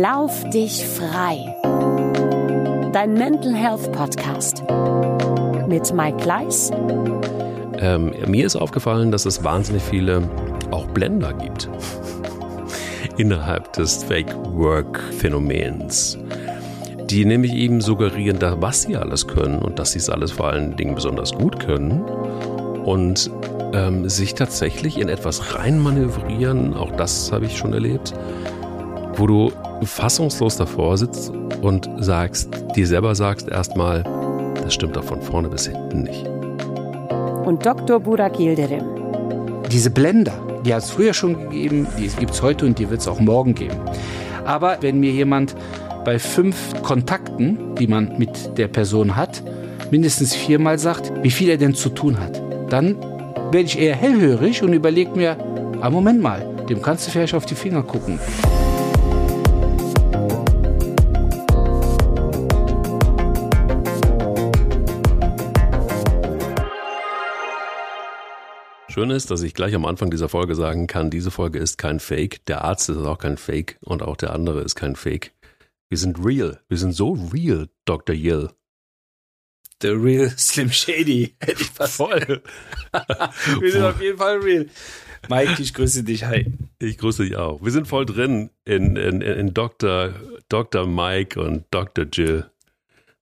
Lauf dich frei. Dein Mental Health Podcast mit Mike Gleis. Ähm, mir ist aufgefallen, dass es wahnsinnig viele auch Blender gibt innerhalb des Fake Work Phänomens, die nämlich eben suggerieren, was sie alles können und dass sie es alles vor allen Dingen besonders gut können und ähm, sich tatsächlich in etwas reinmanövrieren, auch das habe ich schon erlebt, wo du fassungslos davor sitzt und sagst, dir selber sagst erstmal, das stimmt doch von vorne bis hinten nicht. Und Dr. Burak Yildirim. Diese Blender, die hat es früher schon gegeben, die gibt es heute und die wird es auch morgen geben. Aber wenn mir jemand bei fünf Kontakten, die man mit der Person hat, mindestens viermal sagt, wie viel er denn zu tun hat, dann werde ich eher hellhörig und überlege mir, ah Moment mal, dem kannst du vielleicht auf die Finger gucken. Schön ist, dass ich gleich am Anfang dieser Folge sagen kann, diese Folge ist kein Fake, der Arzt ist auch kein Fake und auch der andere ist kein Fake. Wir sind real. Wir sind so real, Dr. Yill. The real Slim Shady. Hätte ich fast. Voll. Wir sind auf jeden Fall real. Mike, ich grüße dich. Hi. Ich grüße dich auch. Wir sind voll drin in, in, in Dr. Dr. Mike und Dr. Jill,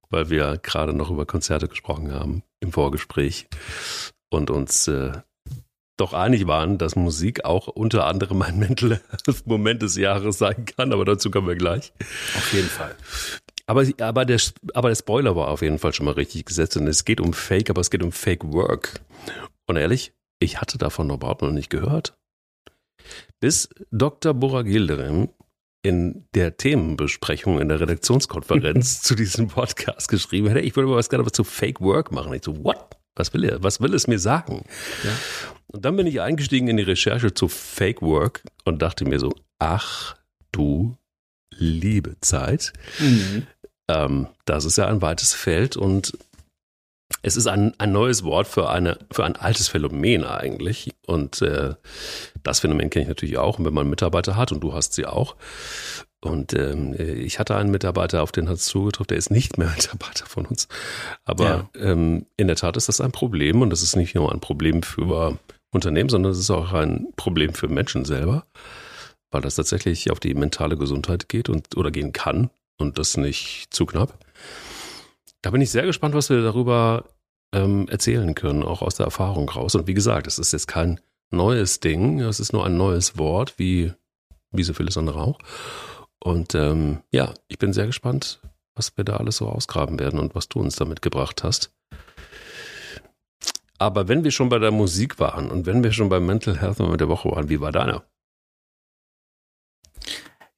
weil wir gerade noch über Konzerte gesprochen haben im Vorgespräch und uns äh, doch einig waren, dass Musik auch unter anderem ein Mental Moment des Jahres sein kann, aber dazu kommen wir gleich. Auf jeden Fall. Aber, aber, der, aber der Spoiler war auf jeden Fall schon mal richtig gesetzt und es geht um Fake, aber es geht um Fake Work. Und ehrlich, ich hatte davon überhaupt noch nicht gehört. Bis Dr. Bora Gilderim in der Themenbesprechung in der Redaktionskonferenz zu diesem Podcast geschrieben hätte, ich würde aber was gerne was zu Fake Work machen. Ich so, what? Was will er? Was will es mir sagen? Ja. Und dann bin ich eingestiegen in die Recherche zu Fake Work und dachte mir so, ach du liebe Zeit. Mhm. Ähm, das ist ja ein weites Feld und es ist ein, ein neues Wort für, eine, für ein altes Phänomen eigentlich. Und äh, das Phänomen kenne ich natürlich auch. Und wenn man Mitarbeiter hat, und du hast sie auch, und ähm, ich hatte einen Mitarbeiter, auf den hat es zugetroffen, der ist nicht mehr Mitarbeiter von uns. Aber ja. ähm, in der Tat ist das ein Problem und das ist nicht nur ein Problem für Unternehmen, sondern es ist auch ein Problem für Menschen selber, weil das tatsächlich auf die mentale Gesundheit geht und oder gehen kann und das nicht zu knapp. Da bin ich sehr gespannt, was wir darüber ähm, erzählen können, auch aus der Erfahrung raus. Und wie gesagt, es ist jetzt kein neues Ding, es ist nur ein neues Wort, wie, wie so vieles andere auch. Und ähm, ja, ich bin sehr gespannt, was wir da alles so ausgraben werden und was du uns damit gebracht hast. Aber wenn wir schon bei der Musik waren und wenn wir schon beim Mental Health Moment der Woche waren, wie war deiner?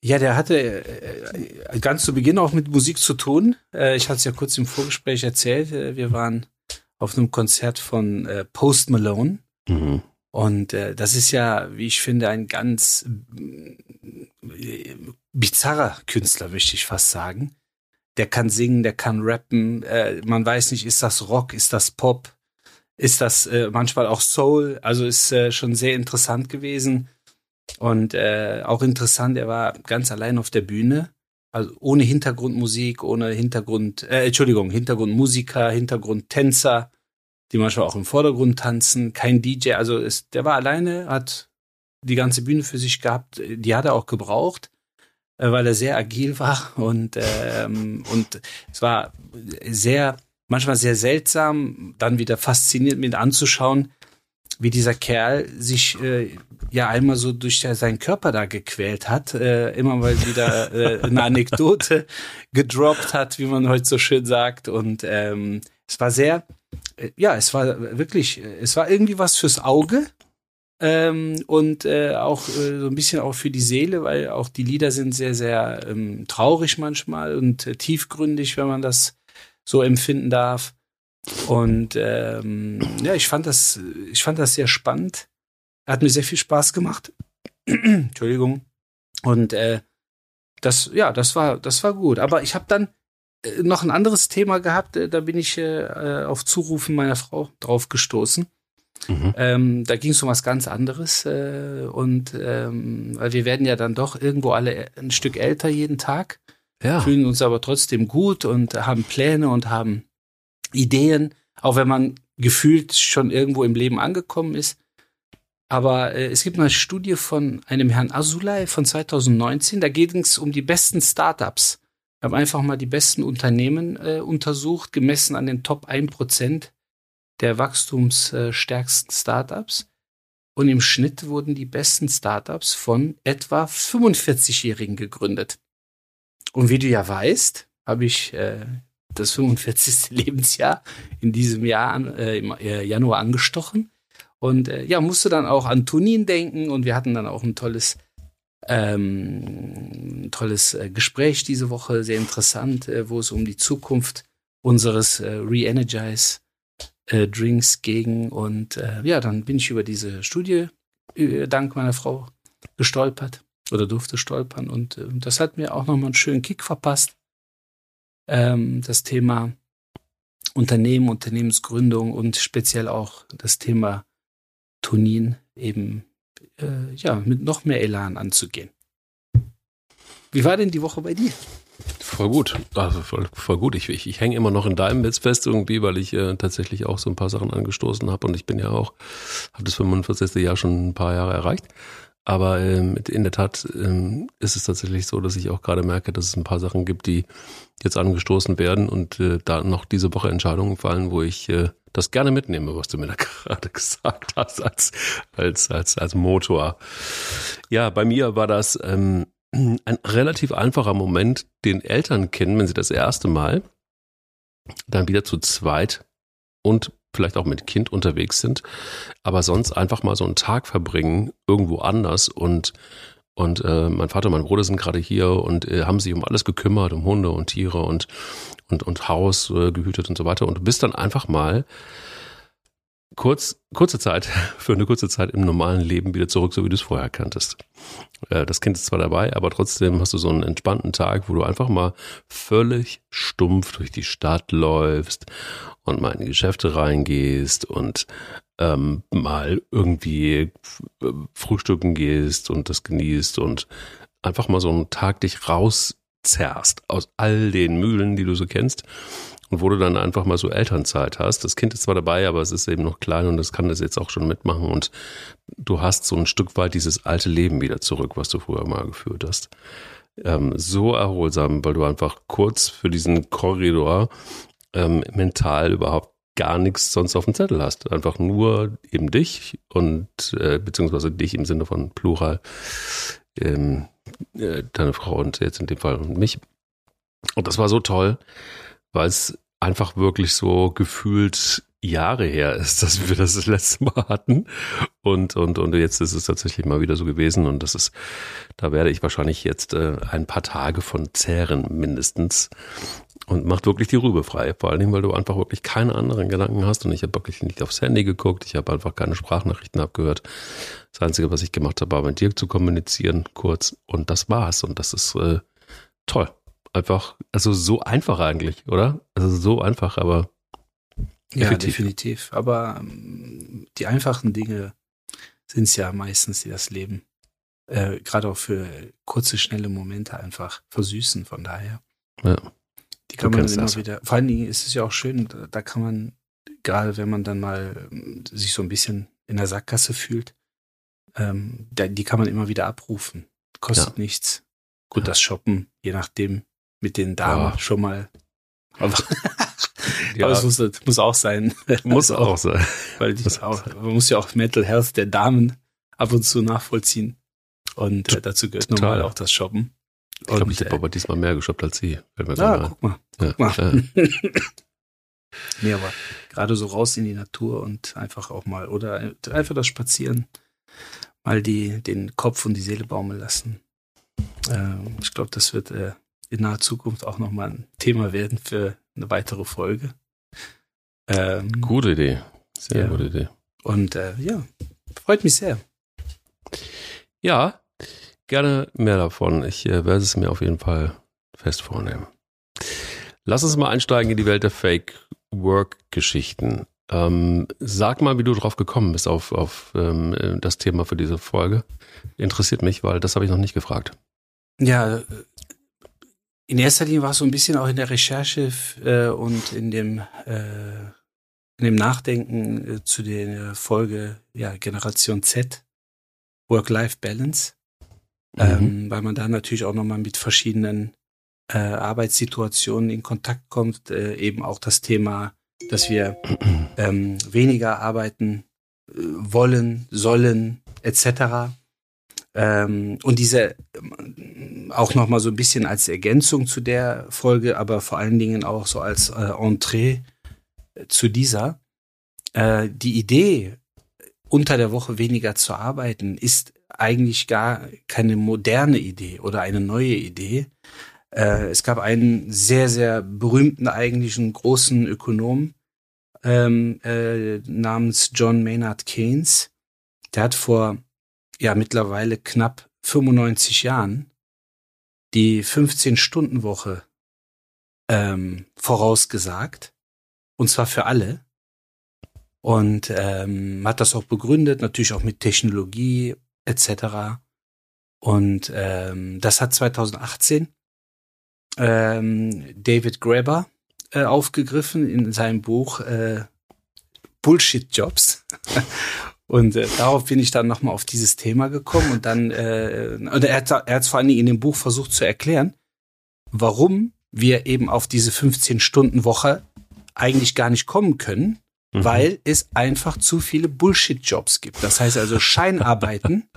Ja, der hatte äh, ganz zu Beginn auch mit Musik zu tun. Äh, ich hatte es ja kurz im Vorgespräch erzählt. Äh, wir waren auf einem Konzert von äh, Post Malone. Mhm. Und äh, das ist ja, wie ich finde, ein ganz äh, bizarrer Künstler, möchte ich fast sagen. Der kann singen, der kann rappen. Äh, man weiß nicht, ist das Rock, ist das Pop, ist das äh, manchmal auch Soul. Also ist äh, schon sehr interessant gewesen. Und äh, auch interessant, er war ganz allein auf der Bühne. Also ohne Hintergrundmusik, ohne Hintergrund, äh, Entschuldigung, Hintergrundmusiker, Hintergrundtänzer, die manchmal auch im Vordergrund tanzen, kein DJ. Also es, der war alleine, hat die ganze Bühne für sich gehabt. Die hat er auch gebraucht, weil er sehr agil war und ähm, und es war sehr manchmal sehr seltsam, dann wieder fasziniert mit anzuschauen, wie dieser Kerl sich äh, ja einmal so durch seinen Körper da gequält hat, äh, immer mal wieder äh, eine Anekdote gedroppt hat, wie man heute so schön sagt. Und ähm, es war sehr, äh, ja, es war wirklich, es war irgendwie was fürs Auge. Ähm, und äh, auch äh, so ein bisschen auch für die Seele, weil auch die Lieder sind sehr, sehr ähm, traurig manchmal und äh, tiefgründig, wenn man das so empfinden darf. Und ähm, ja, ich fand das, ich fand das sehr spannend. Hat mir sehr viel Spaß gemacht. Entschuldigung. Und äh, das, ja, das war, das war gut. Aber ich habe dann äh, noch ein anderes Thema gehabt. Äh, da bin ich äh, auf Zurufen meiner Frau drauf gestoßen. Mhm. Ähm, da ging es um was ganz anderes äh, und ähm, weil wir werden ja dann doch irgendwo alle ein Stück älter jeden Tag, ja. fühlen uns aber trotzdem gut und haben Pläne und haben Ideen, auch wenn man gefühlt schon irgendwo im Leben angekommen ist. Aber äh, es gibt eine Studie von einem Herrn Azulay von 2019, da geht es um die besten Startups. Wir haben einfach mal die besten Unternehmen äh, untersucht, gemessen an den Top 1% der wachstumsstärksten Startups. Und im Schnitt wurden die besten Startups von etwa 45-Jährigen gegründet. Und wie du ja weißt, habe ich äh, das 45. Lebensjahr in diesem Jahr äh, im äh, Januar angestochen und äh, ja musste dann auch an Tunin denken und wir hatten dann auch ein tolles ähm, tolles äh, Gespräch diese Woche sehr interessant äh, wo es um die Zukunft unseres äh, Re-Energize äh, Drinks ging. Und äh, ja, dann bin ich über diese Studie äh, dank meiner Frau gestolpert oder durfte stolpern. Und äh, das hat mir auch nochmal einen schönen Kick verpasst. Ähm, das Thema Unternehmen, Unternehmensgründung und speziell auch das Thema Tonin eben äh, ja mit noch mehr Elan anzugehen. Wie war denn die Woche bei dir? Voll gut. Also voll, voll gut. Ich, ich, ich hänge immer noch in deinem Netz fest irgendwie, weil ich äh, tatsächlich auch so ein paar Sachen angestoßen habe und ich bin ja auch, habe das 45. Jahr schon ein paar Jahre erreicht. Aber ähm, in der Tat ähm, ist es tatsächlich so, dass ich auch gerade merke, dass es ein paar Sachen gibt, die jetzt angestoßen werden und äh, da noch diese Woche Entscheidungen fallen, wo ich äh, das gerne mitnehme, was du mir da gerade gesagt hast, als, als, als, als Motor. Ja, bei mir war das ähm, ein relativ einfacher Moment, den Eltern kennen, wenn sie das erste Mal dann wieder zu zweit und vielleicht auch mit Kind unterwegs sind, aber sonst einfach mal so einen Tag verbringen irgendwo anders und und äh, mein Vater und mein Bruder sind gerade hier und äh, haben sich um alles gekümmert, um Hunde und Tiere und und und Haus äh, gehütet und so weiter und du bist dann einfach mal kurz, kurze Zeit, für eine kurze Zeit im normalen Leben wieder zurück, so wie du es vorher kanntest. Äh, das Kind ist zwar dabei, aber trotzdem hast du so einen entspannten Tag, wo du einfach mal völlig stumpf durch die Stadt läufst und mal in die Geschäfte reingehst und ähm, mal irgendwie frühstücken gehst und das genießt und einfach mal so einen Tag dich rauszerrst aus all den Mühlen, die du so kennst und wo du dann einfach mal so Elternzeit hast. Das Kind ist zwar dabei, aber es ist eben noch klein und es kann das jetzt auch schon mitmachen und du hast so ein Stück weit dieses alte Leben wieder zurück, was du früher mal geführt hast. Ähm, so erholsam, weil du einfach kurz für diesen Korridor ähm, mental überhaupt gar nichts sonst auf dem Zettel hast. Einfach nur eben dich und äh, beziehungsweise dich im Sinne von Plural, ähm, äh, deine Frau und jetzt in dem Fall und mich. Und das war so toll, weil es einfach wirklich so gefühlt Jahre her ist, dass wir das das letzte Mal hatten. Und, und, und jetzt ist es tatsächlich mal wieder so gewesen. Und das ist, da werde ich wahrscheinlich jetzt äh, ein paar Tage von zehren mindestens. Und macht wirklich die Rübe frei. Vor allen Dingen, weil du einfach wirklich keine anderen Gedanken hast. Und ich habe wirklich nicht aufs Handy geguckt. Ich habe einfach keine Sprachnachrichten abgehört. Das Einzige, was ich gemacht habe, war mit dir zu kommunizieren, kurz. Und das war's. Und das ist äh, toll einfach, also so einfach eigentlich, oder? Also so einfach, aber. Ja, effektiv. definitiv. Aber ähm, die einfachen Dinge sind es ja meistens, die das Leben äh, gerade auch für kurze, schnelle Momente einfach versüßen. Von daher. Ja. Die kann man immer das. wieder. Vor allen Dingen ist es ja auch schön, da, da kann man, gerade wenn man dann mal ähm, sich so ein bisschen in der Sackgasse fühlt, ähm, da, die kann man immer wieder abrufen. Kostet ja. nichts. Gut, ja. das Shoppen, je nachdem, mit den Damen oh. schon mal. Aber, ja. aber es muss, muss, auch sein. Muss auch, sein. Weil die auch, man muss ja auch Mental Health der Damen ab und zu nachvollziehen. Und äh, dazu gehört Total. normal auch das Shoppen. Ich glaube, ich habe äh, aber diesmal mehr geshoppt als sie. Ah, guck mal. Guck ja, mal. Ja. nee, aber gerade so raus in die Natur und einfach auch mal, oder einfach das Spazieren, mal die, den Kopf und die Seele baumeln lassen. Ähm, ich glaube, das wird äh, in naher Zukunft auch nochmal ein Thema werden für eine weitere Folge. Ähm, gute Idee. Sehr ja. gute Idee. Und äh, ja, freut mich sehr. Ja, gerne mehr davon. Ich äh, werde es mir auf jeden Fall fest vornehmen. Lass uns mal einsteigen in die Welt der Fake Work Geschichten. Ähm, sag mal, wie du drauf gekommen bist auf, auf ähm, das Thema für diese Folge. Interessiert mich, weil das habe ich noch nicht gefragt. Ja, in erster Linie war es so ein bisschen auch in der Recherche äh, und in dem, äh, in dem Nachdenken äh, zu der Folge ja, Generation Z, Work-Life-Balance, mhm. ähm, weil man da natürlich auch nochmal mit verschiedenen äh, Arbeitssituationen in Kontakt kommt, äh, eben auch das Thema dass wir ähm, weniger arbeiten äh, wollen, sollen, etc. Ähm, und diese ähm, auch noch mal so ein bisschen als Ergänzung zu der Folge, aber vor allen Dingen auch so als äh, Entree zu dieser. Äh, die Idee, unter der Woche weniger zu arbeiten, ist eigentlich gar keine moderne Idee oder eine neue Idee, äh, es gab einen sehr, sehr berühmten eigentlichen großen Ökonom ähm, äh, namens John Maynard Keynes. Der hat vor ja mittlerweile knapp 95 Jahren die 15-Stunden-Woche ähm, vorausgesagt. Und zwar für alle. Und ähm, hat das auch begründet, natürlich auch mit Technologie etc. Und ähm, das hat 2018 ähm, David Graeber äh, aufgegriffen in seinem Buch äh, Bullshit Jobs. Und äh, darauf bin ich dann nochmal auf dieses Thema gekommen und dann, äh, und er hat er hat vor allen Dingen in dem Buch versucht zu erklären, warum wir eben auf diese 15-Stunden-Woche eigentlich gar nicht kommen können, mhm. weil es einfach zu viele Bullshit-Jobs gibt. Das heißt also Scheinarbeiten,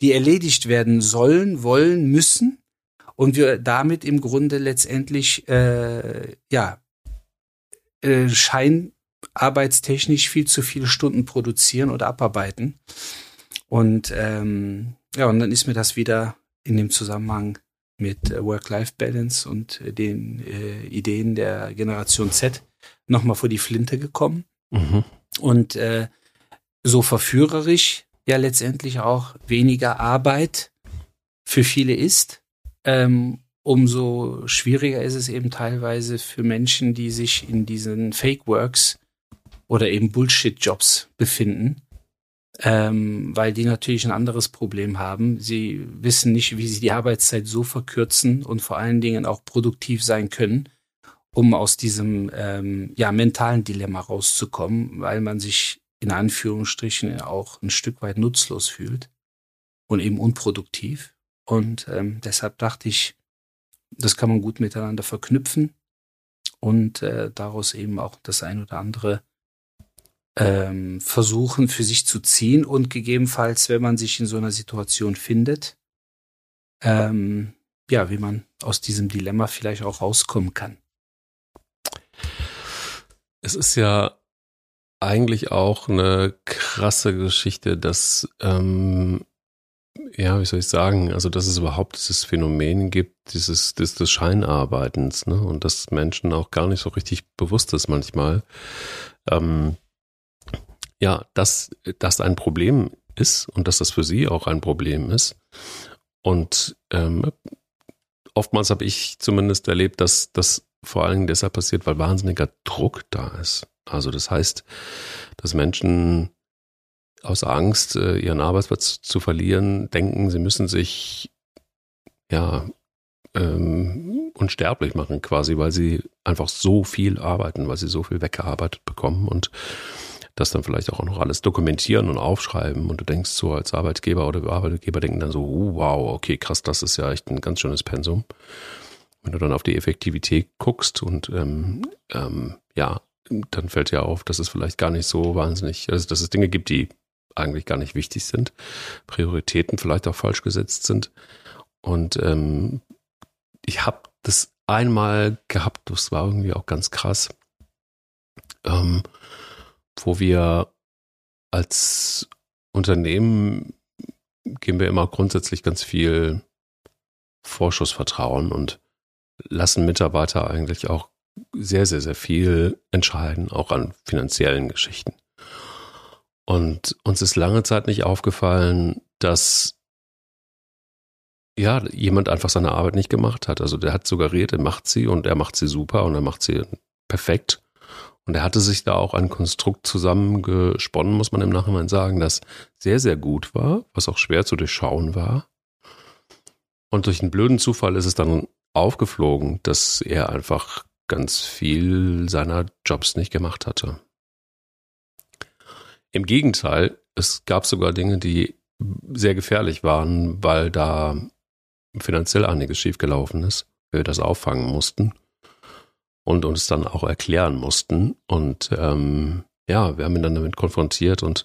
die erledigt werden sollen, wollen, müssen, und wir damit im Grunde letztendlich äh, ja äh, scheinarbeitstechnisch viel zu viele Stunden produzieren oder abarbeiten. Und ähm, ja, und dann ist mir das wieder in dem Zusammenhang mit äh, Work-Life-Balance und äh, den äh, Ideen der Generation Z nochmal vor die Flinte gekommen. Mhm. Und äh, so verführerisch ja letztendlich auch weniger Arbeit für viele ist, ähm, umso schwieriger ist es eben teilweise für Menschen, die sich in diesen Fake Works oder eben Bullshit-Jobs befinden, ähm, weil die natürlich ein anderes Problem haben. Sie wissen nicht, wie sie die Arbeitszeit so verkürzen und vor allen Dingen auch produktiv sein können, um aus diesem ähm, ja, mentalen Dilemma rauszukommen, weil man sich in Anführungsstrichen auch ein Stück weit nutzlos fühlt und eben unproduktiv. Und ähm, deshalb dachte ich, das kann man gut miteinander verknüpfen und äh, daraus eben auch das ein oder andere ähm, versuchen für sich zu ziehen und gegebenenfalls, wenn man sich in so einer Situation findet, ähm, ja, wie man aus diesem Dilemma vielleicht auch rauskommen kann. Es ist ja eigentlich auch eine krasse Geschichte, dass ähm, ja, wie soll ich sagen, also dass es überhaupt dieses Phänomen gibt, dieses des, des Scheinarbeitens, ne? Und dass Menschen auch gar nicht so richtig bewusst ist manchmal. Ähm, ja, dass das ein Problem ist und dass das für sie auch ein Problem ist. Und ähm, oftmals habe ich zumindest erlebt, dass das vor allen Dingen deshalb passiert, weil wahnsinniger Druck da ist. Also das heißt, dass Menschen aus Angst, äh, ihren Arbeitsplatz zu verlieren, denken, sie müssen sich ja ähm, unsterblich machen quasi, weil sie einfach so viel arbeiten, weil sie so viel weggearbeitet bekommen und das dann vielleicht auch noch alles dokumentieren und aufschreiben und du denkst so als Arbeitgeber oder Arbeitgeber denken dann so, oh, wow, okay, krass, das ist ja echt ein ganz schönes Pensum. Wenn du dann auf die Effektivität guckst und ähm, ähm, ja, dann fällt ja auf, dass es vielleicht gar nicht so wahnsinnig, also dass es Dinge gibt, die eigentlich gar nicht wichtig sind, Prioritäten vielleicht auch falsch gesetzt sind. Und ähm, ich habe das einmal gehabt, das war irgendwie auch ganz krass, ähm, wo wir als Unternehmen geben wir immer grundsätzlich ganz viel Vorschussvertrauen und lassen Mitarbeiter eigentlich auch sehr, sehr, sehr viel entscheiden, auch an finanziellen Geschichten. Und uns ist lange Zeit nicht aufgefallen, dass ja, jemand einfach seine Arbeit nicht gemacht hat. Also der hat suggeriert, er macht sie und er macht sie super und er macht sie perfekt. Und er hatte sich da auch ein Konstrukt zusammengesponnen, muss man im Nachhinein sagen, das sehr, sehr gut war, was auch schwer zu durchschauen war. Und durch einen blöden Zufall ist es dann aufgeflogen, dass er einfach ganz viel seiner Jobs nicht gemacht hatte. Im Gegenteil, es gab sogar Dinge, die sehr gefährlich waren, weil da finanziell einiges schiefgelaufen ist, wir das auffangen mussten und uns dann auch erklären mussten. Und ähm, ja, wir haben ihn dann damit konfrontiert und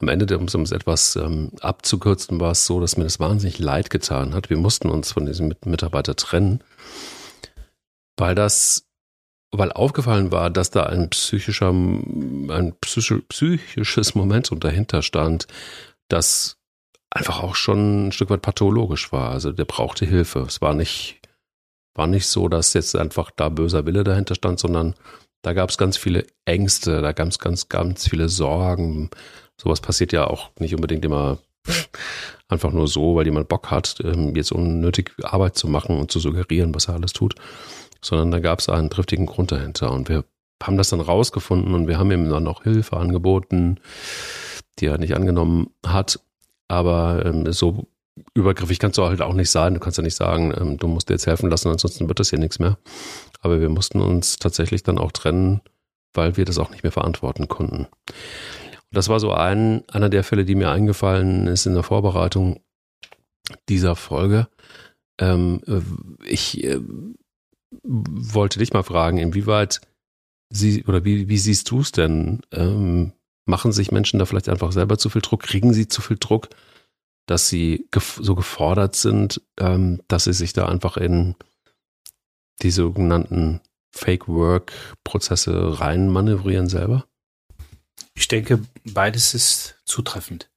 am Ende, um es etwas ähm, abzukürzen, war es so, dass mir das wahnsinnig leid getan hat. Wir mussten uns von diesem Mitarbeiter trennen, weil das, weil aufgefallen war, dass da ein psychischer, ein psychisches Momentum dahinter stand, das einfach auch schon ein Stück weit pathologisch war. Also der brauchte Hilfe. Es war nicht, war nicht so, dass jetzt einfach da böser Wille dahinter stand, sondern da gab es ganz viele Ängste, da gab es ganz, ganz viele Sorgen. Sowas passiert ja auch nicht unbedingt immer einfach nur so, weil jemand Bock hat, ähm, jetzt unnötig Arbeit zu machen und zu suggerieren, was er alles tut, sondern da gab es einen triftigen Grund dahinter. Und wir haben das dann rausgefunden und wir haben ihm dann auch Hilfe angeboten, die er nicht angenommen hat. Aber ähm, so übergriffig kannst du halt auch nicht sein. Du kannst ja nicht sagen, ähm, du musst dir jetzt helfen lassen, ansonsten wird das hier nichts mehr. Aber wir mussten uns tatsächlich dann auch trennen, weil wir das auch nicht mehr verantworten konnten. Und das war so ein, einer der Fälle, die mir eingefallen ist in der Vorbereitung dieser Folge. Ähm, äh, ich äh, wollte dich mal fragen, inwieweit sie oder wie, wie siehst du es denn? Ähm, Machen sich Menschen da vielleicht einfach selber zu viel Druck? Kriegen sie zu viel Druck, dass sie gef so gefordert sind, ähm, dass sie sich da einfach in die sogenannten Fake Work Prozesse rein manövrieren selber? Ich denke, beides ist zutreffend.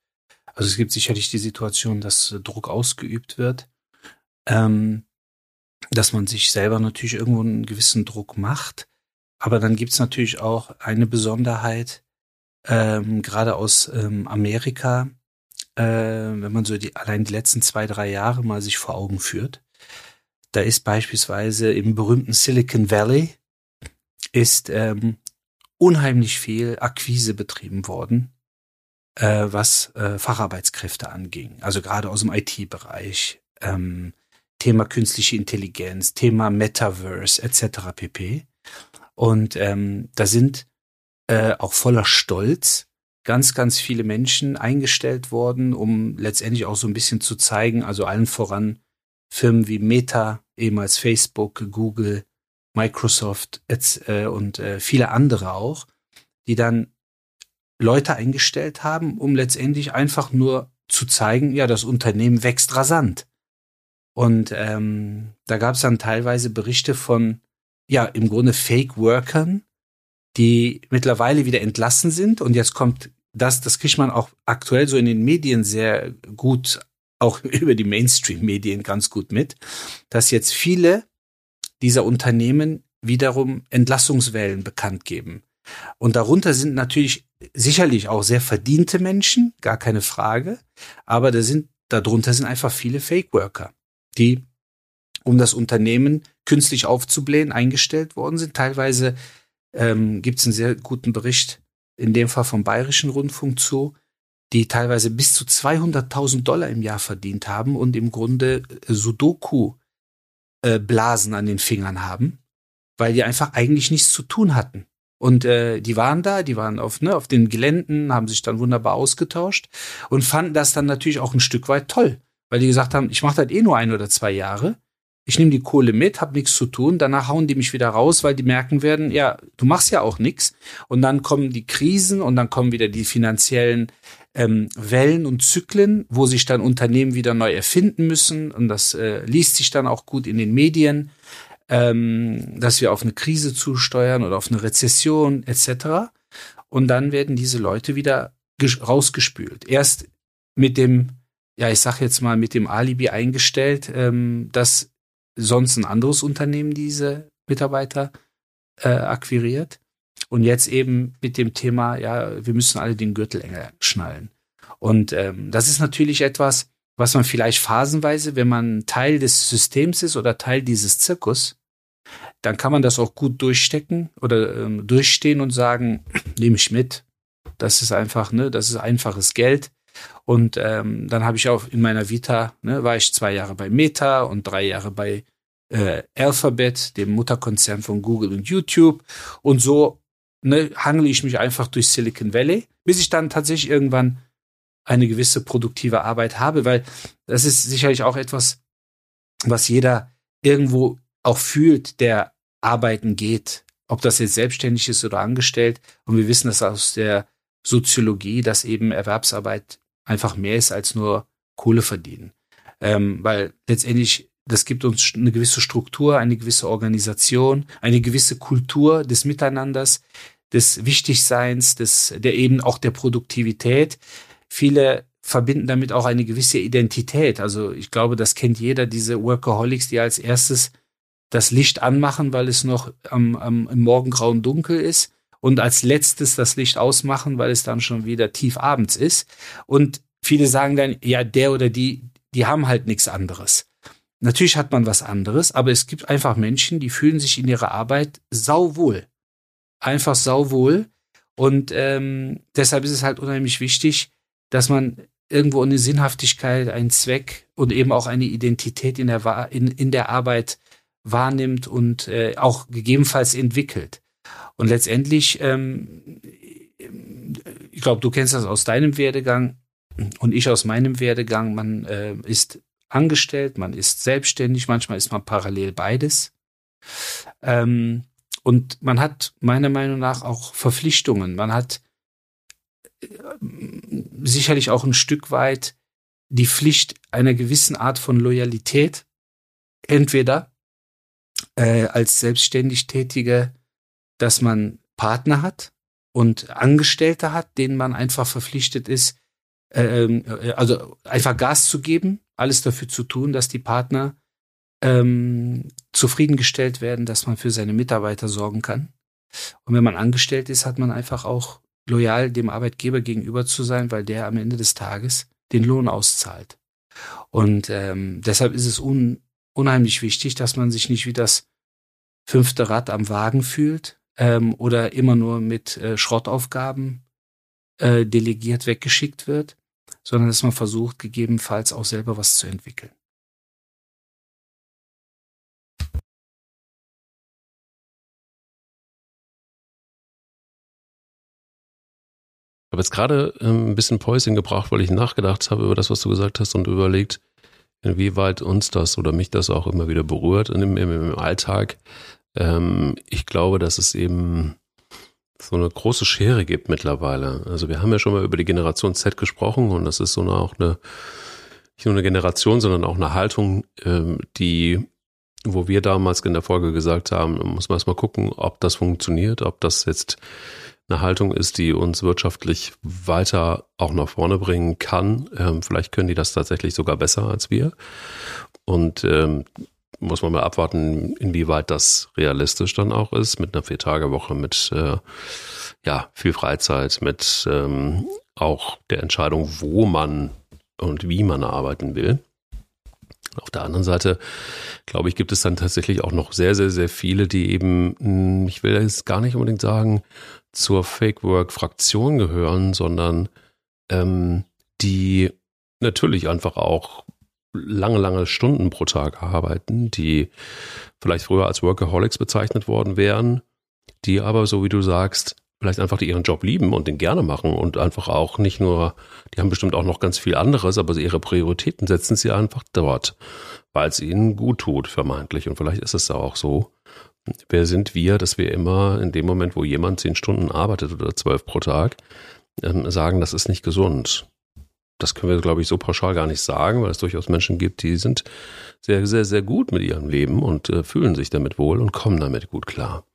Also es gibt sicherlich die Situation, dass Druck ausgeübt wird, ähm, dass man sich selber natürlich irgendwo einen gewissen Druck macht. Aber dann gibt es natürlich auch eine Besonderheit, ähm, gerade aus ähm, Amerika, äh, wenn man so die, allein die letzten zwei, drei Jahre mal sich vor Augen führt. Da ist beispielsweise im berühmten Silicon Valley ist ähm, unheimlich viel Akquise betrieben worden, äh, was äh, Facharbeitskräfte anging. Also gerade aus dem IT-Bereich, ähm, Thema künstliche Intelligenz, Thema Metaverse etc. pp. Und ähm, da sind äh, auch voller Stolz ganz, ganz viele Menschen eingestellt worden, um letztendlich auch so ein bisschen zu zeigen, also allen voran Firmen wie Meta, ehemals Facebook, Google, Microsoft äh, und äh, viele andere auch, die dann Leute eingestellt haben, um letztendlich einfach nur zu zeigen, ja, das Unternehmen wächst rasant. Und ähm, da gab es dann teilweise Berichte von, ja, im Grunde Fake-Workern, die mittlerweile wieder entlassen sind. Und jetzt kommt das, das kriegt man auch aktuell so in den Medien sehr gut, auch über die Mainstream-Medien ganz gut mit, dass jetzt viele dieser Unternehmen wiederum Entlassungswellen bekannt geben. Und darunter sind natürlich sicherlich auch sehr verdiente Menschen, gar keine Frage. Aber da sind, darunter sind einfach viele Fake-Worker, die, um das Unternehmen künstlich aufzublähen, eingestellt worden sind, teilweise ähm, gibt es einen sehr guten Bericht, in dem Fall vom Bayerischen Rundfunk zu, die teilweise bis zu 200.000 Dollar im Jahr verdient haben und im Grunde äh, Sudoku-Blasen äh, an den Fingern haben, weil die einfach eigentlich nichts zu tun hatten. Und äh, die waren da, die waren auf, ne, auf den Geländen, haben sich dann wunderbar ausgetauscht und fanden das dann natürlich auch ein Stück weit toll, weil die gesagt haben, ich mache das eh nur ein oder zwei Jahre ich nehme die Kohle mit, habe nichts zu tun, danach hauen die mich wieder raus, weil die merken werden, ja, du machst ja auch nichts. Und dann kommen die Krisen und dann kommen wieder die finanziellen ähm, Wellen und Zyklen, wo sich dann Unternehmen wieder neu erfinden müssen. Und das äh, liest sich dann auch gut in den Medien, ähm, dass wir auf eine Krise zusteuern oder auf eine Rezession etc. Und dann werden diese Leute wieder rausgespült. Erst mit dem ja, ich sag jetzt mal mit dem Alibi eingestellt, ähm, dass sonst ein anderes Unternehmen diese Mitarbeiter äh, akquiriert. Und jetzt eben mit dem Thema, ja, wir müssen alle den Gürtel enger schnallen. Und ähm, das ist natürlich etwas, was man vielleicht phasenweise, wenn man Teil des Systems ist oder Teil dieses Zirkus, dann kann man das auch gut durchstecken oder ähm, durchstehen und sagen, nehme ich mit. Das ist einfach, ne, das ist einfaches Geld. Und ähm, dann habe ich auch in meiner Vita, ne, war ich zwei Jahre bei Meta und drei Jahre bei äh, Alphabet, dem Mutterkonzern von Google und YouTube. Und so ne, hangle ich mich einfach durch Silicon Valley, bis ich dann tatsächlich irgendwann eine gewisse produktive Arbeit habe, weil das ist sicherlich auch etwas, was jeder irgendwo auch fühlt, der arbeiten geht, ob das jetzt selbstständig ist oder angestellt. Und wir wissen das aus der Soziologie, dass eben Erwerbsarbeit einfach mehr ist als nur Kohle verdienen. Ähm, weil letztendlich, das gibt uns eine gewisse Struktur, eine gewisse Organisation, eine gewisse Kultur des Miteinanders, des Wichtigseins, des, der eben auch der Produktivität. Viele verbinden damit auch eine gewisse Identität. Also ich glaube, das kennt jeder, diese Workaholics, die als erstes das Licht anmachen, weil es noch am, am, im Morgengrauen dunkel ist und als letztes das Licht ausmachen, weil es dann schon wieder tief abends ist. Und viele sagen dann, ja, der oder die, die haben halt nichts anderes. Natürlich hat man was anderes, aber es gibt einfach Menschen, die fühlen sich in ihrer Arbeit sauwohl einfach sauwohl. Und ähm, deshalb ist es halt unheimlich wichtig, dass man irgendwo eine Sinnhaftigkeit, einen Zweck und eben auch eine Identität in der, in, in der Arbeit wahrnimmt und äh, auch gegebenenfalls entwickelt. Und letztendlich, ähm, ich glaube, du kennst das aus deinem Werdegang und ich aus meinem Werdegang, man äh, ist angestellt, man ist selbstständig, manchmal ist man parallel beides. Ähm, und man hat meiner Meinung nach auch Verpflichtungen. Man hat äh, sicherlich auch ein Stück weit die Pflicht einer gewissen Art von Loyalität, entweder äh, als selbstständig Tätige, dass man Partner hat und Angestellte hat, denen man einfach verpflichtet ist, äh, äh, also einfach Gas zu geben, alles dafür zu tun, dass die Partner ähm, zufriedengestellt werden, dass man für seine Mitarbeiter sorgen kann. Und wenn man angestellt ist, hat man einfach auch loyal dem Arbeitgeber gegenüber zu sein, weil der am Ende des Tages den Lohn auszahlt. Und ähm, deshalb ist es un unheimlich wichtig, dass man sich nicht wie das fünfte Rad am Wagen fühlt ähm, oder immer nur mit äh, Schrottaufgaben äh, delegiert weggeschickt wird, sondern dass man versucht, gegebenenfalls auch selber was zu entwickeln. habe jetzt gerade ähm, ein bisschen Päuschen gebraucht, weil ich nachgedacht habe über das, was du gesagt hast und überlegt, inwieweit uns das oder mich das auch immer wieder berührt im, im, im Alltag. Ähm, ich glaube, dass es eben so eine große Schere gibt mittlerweile. Also wir haben ja schon mal über die Generation Z gesprochen und das ist so eine, auch eine, nicht nur eine Generation, sondern auch eine Haltung, ähm, die, wo wir damals in der Folge gesagt haben, muss man erstmal gucken, ob das funktioniert, ob das jetzt eine Haltung ist, die uns wirtschaftlich weiter auch nach vorne bringen kann. Ähm, vielleicht können die das tatsächlich sogar besser als wir. Und ähm, muss man mal abwarten, inwieweit das realistisch dann auch ist, mit einer Vier-Tage-Woche, mit äh, ja, viel Freizeit, mit ähm, auch der Entscheidung, wo man und wie man arbeiten will. Auf der anderen Seite, glaube ich, gibt es dann tatsächlich auch noch sehr, sehr, sehr viele, die eben, hm, ich will jetzt gar nicht unbedingt sagen, zur Fake Work Fraktion gehören, sondern ähm, die natürlich einfach auch lange, lange Stunden pro Tag arbeiten, die vielleicht früher als Workaholics bezeichnet worden wären, die aber, so wie du sagst, vielleicht einfach ihren Job lieben und den gerne machen und einfach auch nicht nur, die haben bestimmt auch noch ganz viel anderes, aber ihre Prioritäten setzen sie einfach dort, weil es ihnen gut tut, vermeintlich. Und vielleicht ist es da auch so. Wer sind wir, dass wir immer in dem Moment, wo jemand zehn Stunden arbeitet oder zwölf pro Tag, ähm, sagen, das ist nicht gesund? Das können wir, glaube ich, so pauschal gar nicht sagen, weil es durchaus Menschen gibt, die sind sehr, sehr, sehr gut mit ihrem Leben und äh, fühlen sich damit wohl und kommen damit gut klar.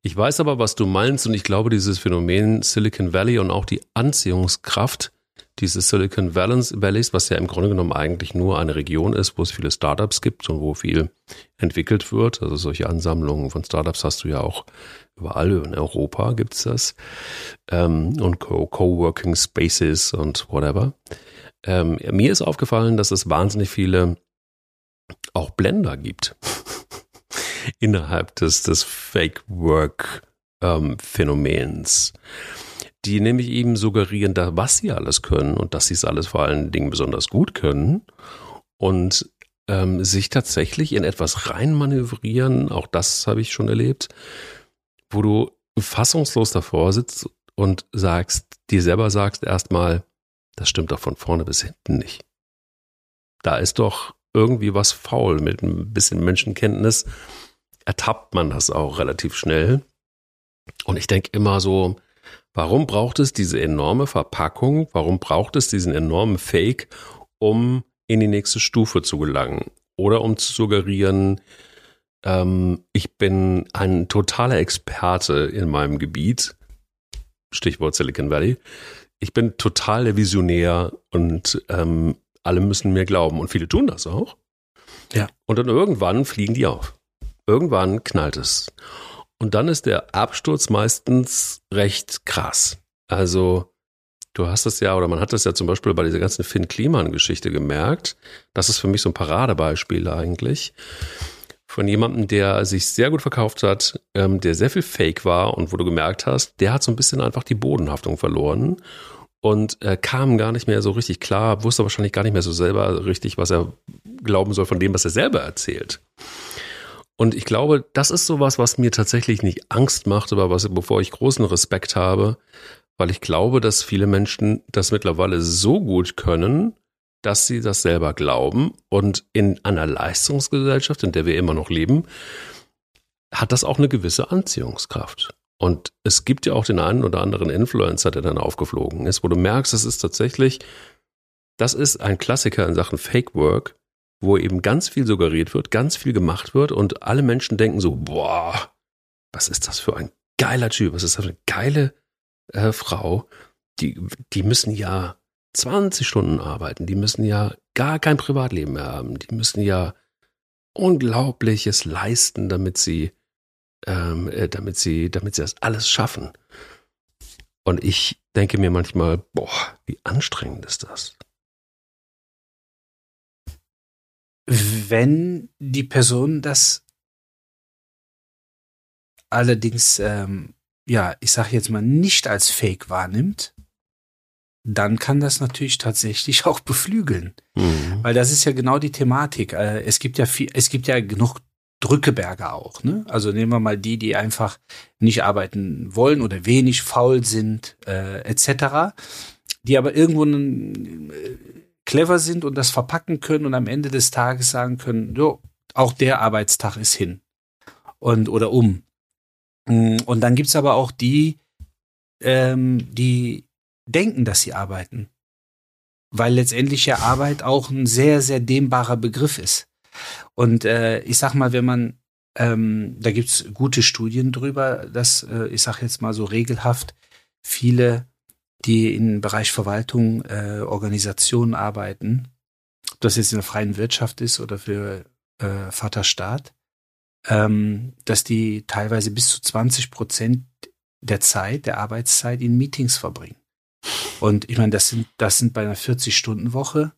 Ich weiß aber, was du meinst und ich glaube, dieses Phänomen Silicon Valley und auch die Anziehungskraft dieses Silicon Valleys, was ja im Grunde genommen eigentlich nur eine Region ist, wo es viele Startups gibt und wo viel entwickelt wird. Also solche Ansammlungen von Startups hast du ja auch überall in Europa gibt es das. Ähm, und Co-Working Spaces und whatever. Ähm, mir ist aufgefallen, dass es wahnsinnig viele auch Blender gibt. innerhalb des, des Fake Work ähm, Phänomens, die nämlich eben suggerieren, da, was sie alles können und dass sie es alles vor allen Dingen besonders gut können und ähm, sich tatsächlich in etwas reinmanövrieren, auch das habe ich schon erlebt, wo du fassungslos davor sitzt und sagst, dir selber sagst erstmal, das stimmt doch von vorne bis hinten nicht. Da ist doch irgendwie was faul. Mit ein bisschen Menschenkenntnis ertappt man das auch relativ schnell. Und ich denke immer so, warum braucht es diese enorme Verpackung? Warum braucht es diesen enormen Fake, um in die nächste Stufe zu gelangen? Oder um zu suggerieren, ähm, ich bin ein totaler Experte in meinem Gebiet. Stichwort Silicon Valley. Ich bin total der Visionär und ähm, alle müssen mir glauben. Und viele tun das auch. Ja. Und dann irgendwann fliegen die auf. Irgendwann knallt es. Und dann ist der Absturz meistens recht krass. Also, du hast es ja, oder man hat das ja zum Beispiel bei dieser ganzen Finn Kliman-Geschichte gemerkt. Das ist für mich so ein Paradebeispiel eigentlich. Von jemandem, der sich sehr gut verkauft hat, ähm, der sehr viel Fake war und wo du gemerkt hast, der hat so ein bisschen einfach die Bodenhaftung verloren und äh, kam gar nicht mehr so richtig klar, wusste wahrscheinlich gar nicht mehr so selber richtig, was er glauben soll von dem, was er selber erzählt. Und ich glaube, das ist sowas, was mir tatsächlich nicht Angst macht, aber was, bevor ich großen Respekt habe, weil ich glaube, dass viele Menschen das mittlerweile so gut können, dass sie das selber glauben. Und in einer Leistungsgesellschaft, in der wir immer noch leben, hat das auch eine gewisse Anziehungskraft. Und es gibt ja auch den einen oder anderen Influencer, der dann aufgeflogen ist, wo du merkst, es ist tatsächlich, das ist ein Klassiker in Sachen Fake Work, wo eben ganz viel suggeriert wird, ganz viel gemacht wird und alle Menschen denken so, boah, was ist das für ein geiler Typ, was ist das für eine geile äh, Frau, die, die müssen ja 20 Stunden arbeiten, die müssen ja gar kein Privatleben mehr haben, die müssen ja Unglaubliches leisten, damit sie ähm, äh, damit sie, damit sie das alles schaffen. Und ich denke mir manchmal, boah, wie anstrengend ist das? Wenn die Person das allerdings, ähm, ja, ich sage jetzt mal, nicht als Fake wahrnimmt, dann kann das natürlich tatsächlich auch beflügeln. Mhm. Weil das ist ja genau die Thematik. Äh, es gibt ja viel, es gibt ja genug Drückeberger auch. Ne? Also nehmen wir mal die, die einfach nicht arbeiten wollen oder wenig faul sind, äh, etc., die aber irgendwo äh, clever sind und das verpacken können und am Ende des Tages sagen können, jo, auch der Arbeitstag ist hin und oder um. Mm, und dann gibt's aber auch die, ähm, die denken, dass sie arbeiten. Weil letztendlich ja Arbeit auch ein sehr, sehr dehnbarer Begriff ist. Und äh, ich sag mal, wenn man, ähm, da gibt's gute Studien drüber, dass, äh, ich sag jetzt mal so regelhaft, viele, die im Bereich Verwaltung, äh, Organisationen arbeiten, ob das jetzt in der freien Wirtschaft ist oder für äh, Vaterstaat, ähm, dass die teilweise bis zu 20 Prozent der Zeit, der Arbeitszeit in Meetings verbringen. Und ich meine, das sind, das sind bei einer 40-Stunden-Woche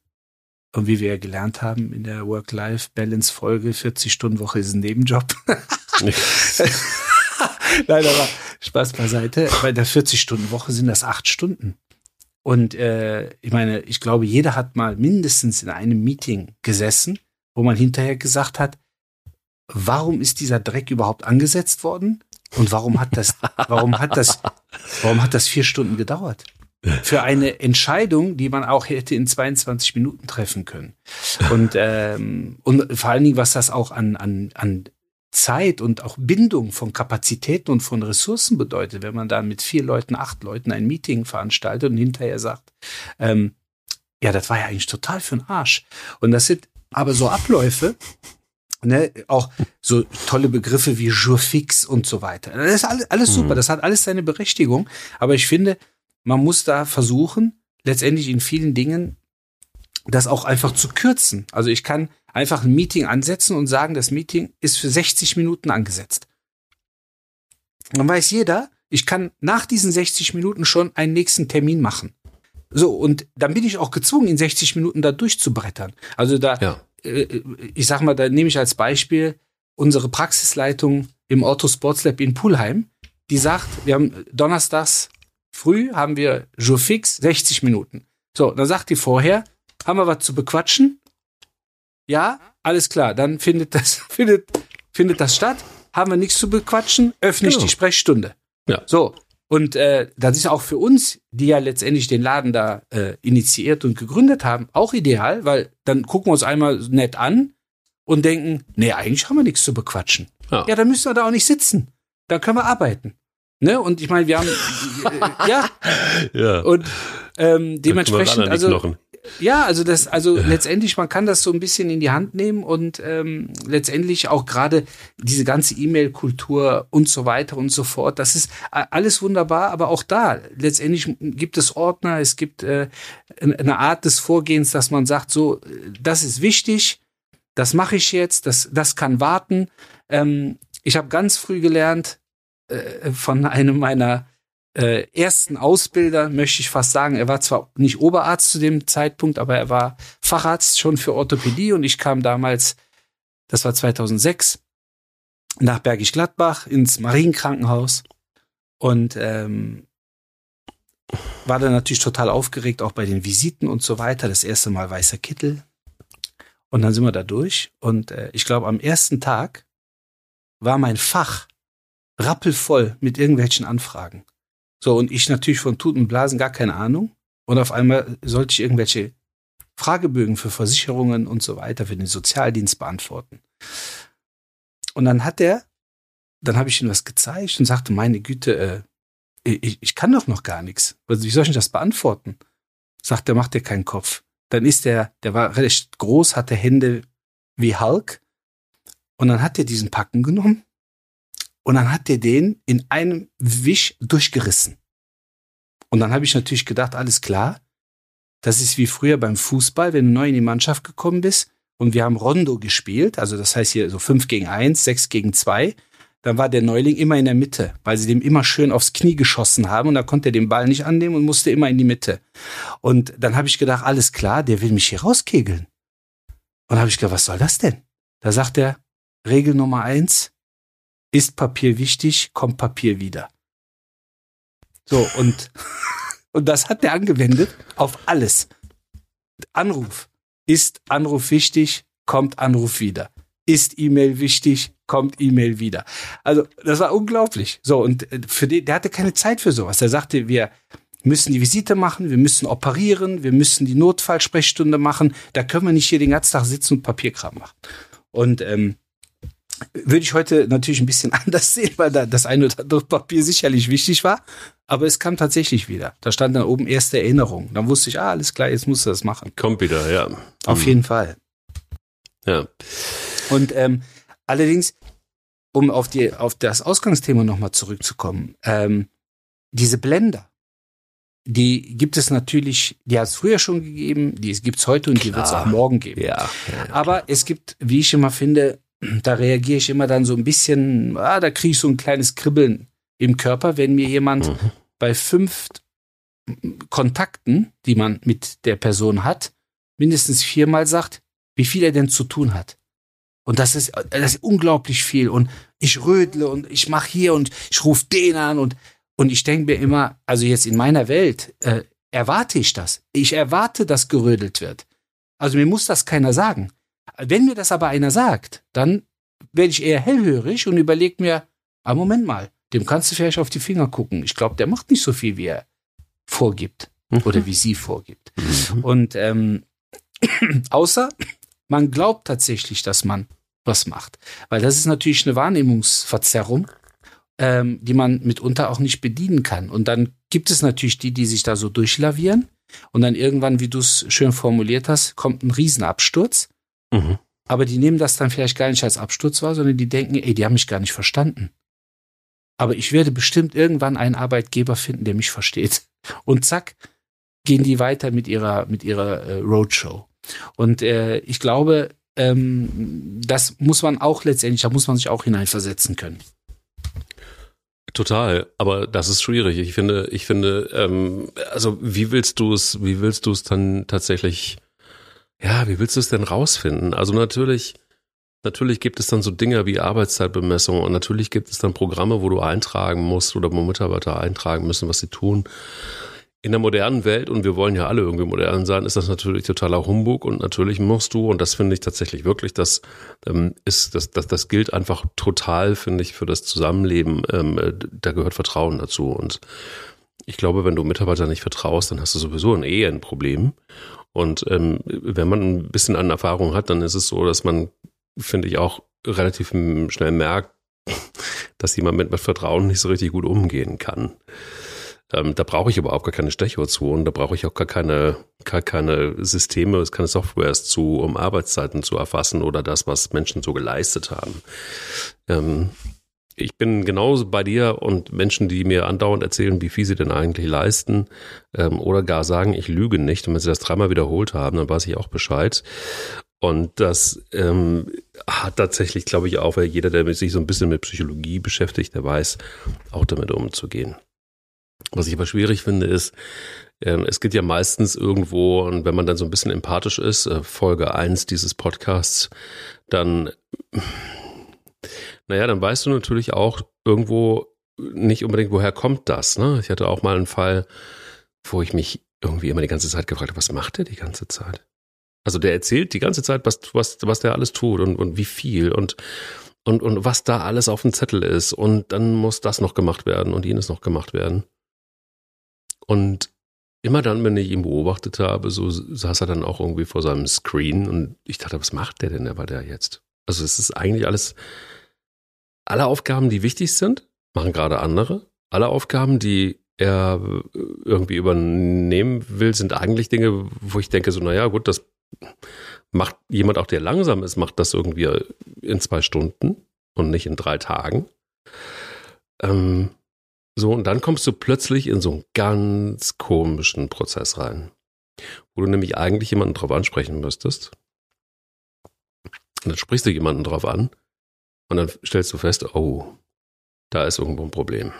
und wie wir ja gelernt haben in der Work-Life-Balance-Folge, 40-Stunden-Woche ist ein Nebenjob. Nein, aber Spaß beiseite. Bei der 40-Stunden-Woche sind das acht Stunden. Und äh, ich meine, ich glaube, jeder hat mal mindestens in einem Meeting gesessen, wo man hinterher gesagt hat, warum ist dieser Dreck überhaupt angesetzt worden? Und warum hat das, warum hat das, warum hat das vier Stunden gedauert? für eine Entscheidung, die man auch hätte in 22 Minuten treffen können. Und, ähm, und vor allen Dingen, was das auch an, an, an Zeit und auch Bindung von Kapazitäten und von Ressourcen bedeutet, wenn man dann mit vier Leuten, acht Leuten ein Meeting veranstaltet und hinterher sagt, ähm, ja, das war ja eigentlich total für den Arsch. Und das sind aber so Abläufe, ne, auch so tolle Begriffe wie Jour fix und so weiter. Das ist alles, alles super, mhm. das hat alles seine Berechtigung. Aber ich finde, man muss da versuchen, letztendlich in vielen Dingen das auch einfach zu kürzen. Also ich kann einfach ein Meeting ansetzen und sagen, das Meeting ist für 60 Minuten angesetzt. Dann weiß jeder, ich kann nach diesen 60 Minuten schon einen nächsten Termin machen. So, und dann bin ich auch gezwungen, in 60 Minuten da durchzubrettern. Also da, ja. äh, ich sag mal, da nehme ich als Beispiel unsere Praxisleitung im Auto Sports Lab in Pulheim, die sagt, wir haben donnerstags früh haben wir Jour fix 60 Minuten. So, dann sagt die vorher, haben wir was zu bequatschen? Ja, alles klar, dann findet das, findet, findet das statt. Haben wir nichts zu bequatschen, öffne ich Genau. die Sprechstunde. Ja. So, und äh, das ist auch für uns, die ja letztendlich den Laden da äh, initiiert und gegründet haben, auch ideal, weil dann gucken wir uns einmal nett an und denken, nee, eigentlich haben wir nichts zu bequatschen. Ja. Ja, dann müssen wir da auch nicht sitzen. Da können wir arbeiten. Ne? Und ich meine, wir haben äh, ja Ja. und ähm, dementsprechend, also Knochen. Ja, also das, also letztendlich, man kann das so ein bisschen in die Hand nehmen und ähm, letztendlich auch gerade diese ganze E-Mail-Kultur und so weiter und so fort. Das ist alles wunderbar, aber auch da letztendlich gibt es Ordner, es gibt äh, eine Art des Vorgehens, dass man sagt, so, äh, das ist wichtig, das mache ich jetzt, das, das kann warten. Ähm, ich habe ganz früh gelernt äh, von einem meiner äh, ersten Ausbilder, möchte ich fast sagen. Er war zwar nicht Oberarzt zu dem Zeitpunkt, aber er war Facharzt schon für Orthopädie und ich kam damals, das war 2006, nach Bergisch Gladbach ins Marienkrankenhaus und ähm, war dann natürlich total aufgeregt, auch bei den Visiten und so weiter. Das erste Mal weißer Kittel. Und dann sind wir da durch. Und äh, ich glaube, am ersten Tag war mein Fach rappelvoll mit irgendwelchen Anfragen. So, und ich natürlich von Tuten und Blasen gar keine Ahnung. Und auf einmal sollte ich irgendwelche Fragebögen für Versicherungen und so weiter für den Sozialdienst beantworten. Und dann hat er, dann habe ich ihm was gezeigt und sagte, meine Güte, äh, ich, ich kann doch noch gar nichts. Also wie soll ich das beantworten? Sagt er, macht dir keinen Kopf. Dann ist der, der war recht groß, hatte Hände wie Hulk. Und dann hat er diesen Packen genommen und dann hat er den in einem Wisch durchgerissen. Und dann habe ich natürlich gedacht, alles klar, das ist wie früher beim Fußball, wenn du neu in die Mannschaft gekommen bist und wir haben Rondo gespielt, also das heißt hier so 5 gegen 1, 6 gegen 2, dann war der Neuling immer in der Mitte, weil sie dem immer schön aufs Knie geschossen haben und da konnte er den Ball nicht annehmen und musste immer in die Mitte. Und dann habe ich gedacht, alles klar, der will mich hier rauskegeln. Und habe ich gedacht, was soll das denn? Da sagt er, Regel Nummer eins, ist Papier wichtig, kommt Papier wieder. So, und, und das hat er angewendet auf alles. Anruf. Ist Anruf wichtig, kommt Anruf wieder. Ist E-Mail wichtig, kommt E-Mail wieder. Also, das war unglaublich. So, und äh, für den, der hatte keine Zeit für sowas. Er sagte, wir müssen die Visite machen, wir müssen operieren, wir müssen die Notfallsprechstunde machen. Da können wir nicht hier den ganzen Tag sitzen und Papierkram machen. Und ähm, würde ich heute natürlich ein bisschen anders sehen, weil da das eine oder andere Papier sicherlich wichtig war. Aber es kam tatsächlich wieder. Da stand dann oben erste Erinnerung. Dann wusste ich, ah, alles klar, jetzt musst du das machen. Kommt wieder, ja. Auf jeden Fall. Ja. Und ähm, allerdings, um auf die auf das Ausgangsthema nochmal zurückzukommen, ähm, diese Blender, die gibt es natürlich, die hat es früher schon gegeben, die gibt es heute und die wird es Klar. auch morgen geben. Ja. Aber es gibt, wie ich immer finde, da reagiere ich immer dann so ein bisschen, ah, da kriege ich so ein kleines Kribbeln im Körper, wenn mir jemand Mhm. bei fünf Kontakten, die man mit der Person hat, mindestens viermal sagt, wie viel er denn zu tun hat. Und das ist, das ist unglaublich viel. Und ich rödle und ich mache hier und ich rufe den an und, und ich denke mir immer, also jetzt in meiner Welt, äh, erwarte ich das. Ich erwarte, dass gerödelt wird. Also mir muss das keiner sagen. Wenn mir das aber einer sagt, dann werde ich eher hellhörig und überlege mir, ah, Moment mal, dem kannst du vielleicht auf die Finger gucken. Ich glaube, der macht nicht so viel, wie er vorgibt oder wie sie vorgibt. Mhm. Und ähm, außer man glaubt tatsächlich, dass man was macht. Weil das ist natürlich eine Wahrnehmungsverzerrung, ähm, die man mitunter auch nicht bedienen kann. Und dann gibt es natürlich die, die sich da so durchlavieren. Und dann irgendwann, wie du es schön formuliert hast, kommt ein Riesenabsturz. Mhm. Aber die nehmen das dann vielleicht gar nicht als Absturz wahr, sondern die denken, ey, die haben mich gar nicht verstanden. Aber ich werde bestimmt irgendwann einen Arbeitgeber finden, der mich versteht. Und zack, gehen die weiter mit ihrer, mit ihrer äh, Roadshow. Und äh, ich glaube, ähm, das muss man auch letztendlich, da muss man sich auch hineinversetzen können. Total, aber das ist schwierig. Ich finde, ich finde, ähm, also wie willst du es, wie willst du es dann tatsächlich, ja, wie willst du es denn rausfinden? Also natürlich, Natürlich gibt es dann so Dinge wie Arbeitszeitbemessung und natürlich gibt es dann Programme, wo du eintragen musst oder wo Mitarbeiter eintragen müssen, was sie tun. In der modernen Welt, und wir wollen ja alle irgendwie modern sein, ist das natürlich totaler Humbug und natürlich musst du, und das finde ich tatsächlich wirklich, das ähm, ist, das, das, das gilt einfach total, finde ich, für das Zusammenleben. Ähm, äh, da gehört Vertrauen dazu. Und ich glaube, wenn du Mitarbeiter nicht vertraust, dann hast du sowieso ein eh ein Problem. Und ähm, wenn man ein bisschen an Erfahrung hat, dann ist es so, dass man, finde ich, auch relativ schnell merkt, dass jemand mit, mit Vertrauen nicht so richtig gut umgehen kann. Ähm, da brauche ich überhaupt gar keine Stechuhrzonen, da brauche ich auch gar keine, gar keine Systeme, keine Softwares zu, um Arbeitszeiten zu erfassen oder das, was Menschen so geleistet haben. Ähm, ich bin genauso bei dir und Menschen, die mir andauernd erzählen, wie viel sie denn eigentlich leisten ähm, oder gar sagen, ich lüge nicht. Und wenn sie das dreimal wiederholt haben, dann weiß ich auch Bescheid. Und das ähm, hat tatsächlich, glaube ich, auch, jeder, der sich so ein bisschen mit Psychologie beschäftigt, der weiß, auch damit umzugehen. Was ich aber schwierig finde, ist, äh, es geht ja meistens irgendwo, und wenn man dann so ein bisschen empathisch ist, äh, Folge eins dieses Podcasts, dann, naja, dann weißt du natürlich auch irgendwo nicht unbedingt, woher kommt das. Ne? Ich hatte auch mal einen Fall, wo ich mich irgendwie immer die ganze Zeit gefragt habe, was macht der die ganze Zeit? Also der erzählt die ganze Zeit, was, was, was der alles tut und, und wie viel und, und, und was da alles auf dem Zettel ist. Und dann muss das noch gemacht werden und jenes noch gemacht werden. Und immer dann, wenn ich ihn beobachtet habe, so saß er dann auch irgendwie vor seinem Screen und ich dachte, was macht der denn der bei der jetzt? Also es ist eigentlich alles, alle Aufgaben, die wichtig sind, machen gerade andere. Alle Aufgaben, die er irgendwie übernehmen will, sind eigentlich Dinge, wo ich denke, so, naja, gut, das macht jemand auch, der langsam ist, macht das irgendwie in zwei Stunden und nicht in drei Tagen. Ähm, so, und dann kommst du plötzlich in so einen ganz komischen Prozess rein, wo du nämlich eigentlich jemanden drauf ansprechen müsstest. Und dann sprichst du jemanden drauf an und dann stellst du fest, oh, da ist irgendwo ein Problem.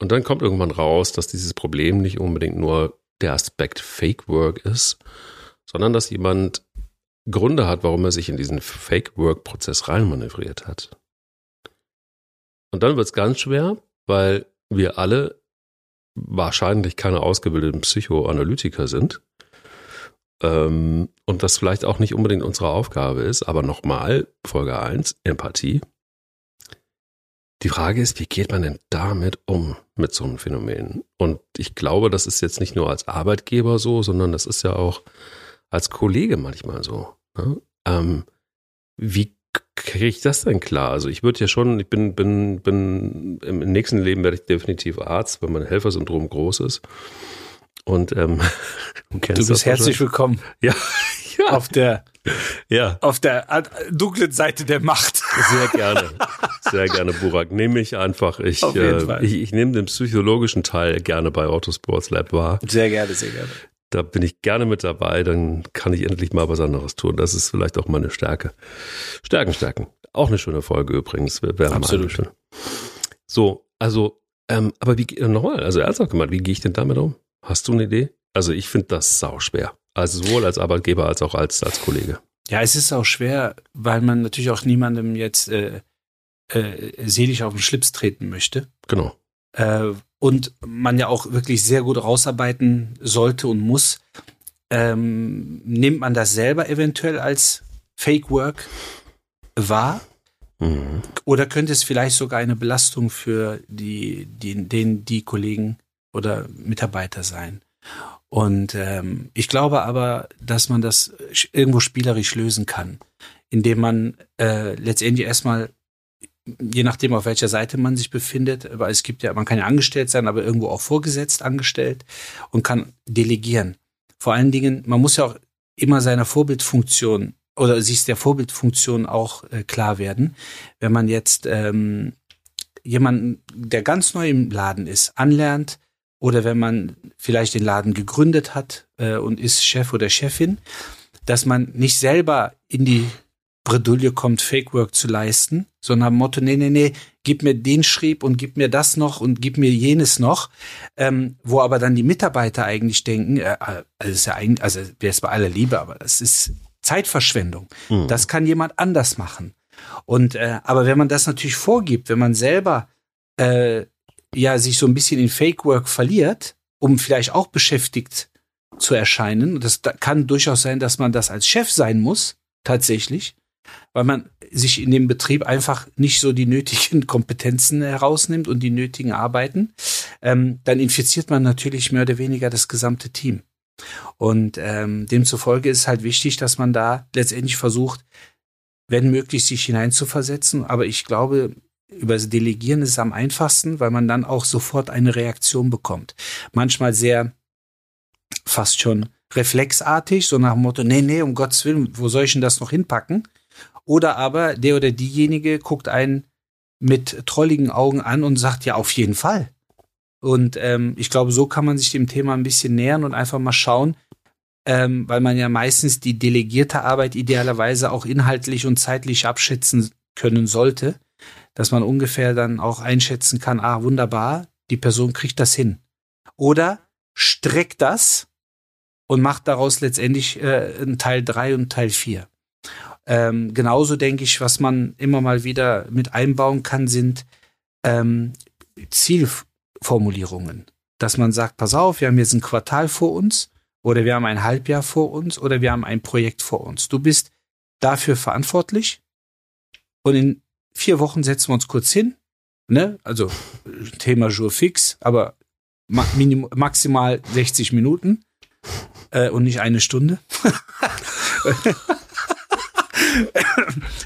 Und dann kommt irgendwann raus, dass dieses Problem nicht unbedingt nur der Aspekt Fake Work ist, sondern dass jemand Gründe hat, warum er sich in diesen Fake Work Prozess reinmanövriert hat. Und dann wird es ganz schwer, weil wir alle wahrscheinlich keine ausgebildeten Psychoanalytiker sind ähm, und das vielleicht auch nicht unbedingt unsere Aufgabe ist, aber nochmal, Folge 1, Empathie. Die Frage ist, wie geht man denn damit um mit so einem Phänomen? Und ich glaube, das ist jetzt nicht nur als Arbeitgeber so, sondern das ist ja auch als Kollege manchmal so. Ne? Ähm, wie kriege ich das denn klar? Also ich würde ja schon, ich bin, bin, bin im nächsten Leben werde ich definitiv Arzt, weil mein Helfersyndrom groß ist. Und ähm, du, du bist herzlich willkommen. Ja, ja. Auf der, ja. auf der dunklen Seite der Macht. Sehr gerne. Sehr gerne, Burak. Nehme ich einfach. Ich, äh, ich, ich nehme den psychologischen Teil gerne bei Autosports Lab wahr. Sehr gerne, sehr gerne. Da bin ich gerne mit dabei, dann kann ich endlich mal was anderes tun. Das ist vielleicht auch meine Stärke. Stärken, Stärken. Auch eine schöne Folge übrigens. Wir, Absolut. Schön. So, also, ähm, aber wie, äh, nochmal, also ernsthaft gemeint, wie gehe ich denn damit um? Hast du eine Idee? Also ich finde das sau schwer. Also sowohl als Arbeitgeber als auch als, als Kollege. Ja, es ist auch schwer, weil man natürlich auch niemandem jetzt äh, äh, selig auf den Schlips treten möchte. Genau. Äh, und man ja auch wirklich sehr gut rausarbeiten sollte und muss. Ähm, nimmt man das selber eventuell als Fake Work wahr? Mhm. Oder könnte es vielleicht sogar eine Belastung für die, die, den, die Kollegen oder Mitarbeiter sein? Und ähm, ich glaube aber, dass man das irgendwo spielerisch lösen kann, indem man äh, letztendlich erstmal je nachdem, auf welcher Seite man sich befindet, weil es gibt ja, man kann ja angestellt sein, aber irgendwo auch vorgesetzt angestellt und kann delegieren. Vor allen Dingen, man muss ja auch immer seiner Vorbildfunktion oder sich der Vorbildfunktion auch äh, klar werden. Wenn man jetzt ähm, jemanden, der ganz neu im Laden ist, anlernt oder wenn man vielleicht den Laden gegründet hat äh, und ist Chef oder Chefin, dass man nicht selber in die Bredouille kommt, Fake Work zu leisten, sondern am Motto, nee, nee, nee, gib mir den Schrieb und gib mir das noch und gib mir jenes noch, ähm, wo aber dann die Mitarbeiter eigentlich denken, äh, also ist ja eigentlich, also wäre es bei aller Liebe, aber das ist Zeitverschwendung. Mhm. Das kann jemand anders machen. Und äh, aber wenn man das natürlich vorgibt, wenn man selber äh, ja sich so ein bisschen in Fake Work verliert, um vielleicht auch beschäftigt zu erscheinen, das kann durchaus sein, dass man das als Chef sein muss, tatsächlich, weil man sich in dem Betrieb einfach nicht so die nötigen Kompetenzen herausnimmt und die nötigen Arbeiten, ähm, dann infiziert man natürlich mehr oder weniger das gesamte Team. Und ähm, demzufolge ist halt wichtig, dass man da letztendlich versucht, wenn möglich, sich hineinzuversetzen. Aber ich glaube, über das Delegieren ist es am einfachsten, weil man dann auch sofort eine Reaktion bekommt. Manchmal sehr fast schon reflexartig, so nach dem Motto, nee, nee, um Gottes Willen, wo soll ich denn das noch hinpacken? Oder aber der oder diejenige guckt einen mit trolligen Augen an und sagt, ja, auf jeden Fall. Und ähm, ich glaube, so kann man sich dem Thema ein bisschen nähern und einfach mal schauen, ähm, weil man ja meistens die delegierte Arbeit idealerweise auch inhaltlich und zeitlich abschätzen können sollte, dass man ungefähr dann auch einschätzen kann, ah, wunderbar, die Person kriegt das hin. Oder streckt das und macht daraus letztendlich äh, einen Teil drei und Teil vier. Ähm, genauso denke ich, was man immer mal wieder mit einbauen kann, sind ähm, Zielformulierungen. Dass man sagt, pass auf, wir haben jetzt ein Quartal vor uns oder wir haben ein Halbjahr vor uns oder wir haben ein Projekt vor uns. Du bist dafür verantwortlich und in vier Wochen setzen wir uns kurz hin. Ne? Also Thema Jour fix, aber ma maximal 60 Minuten äh, und nicht eine Stunde.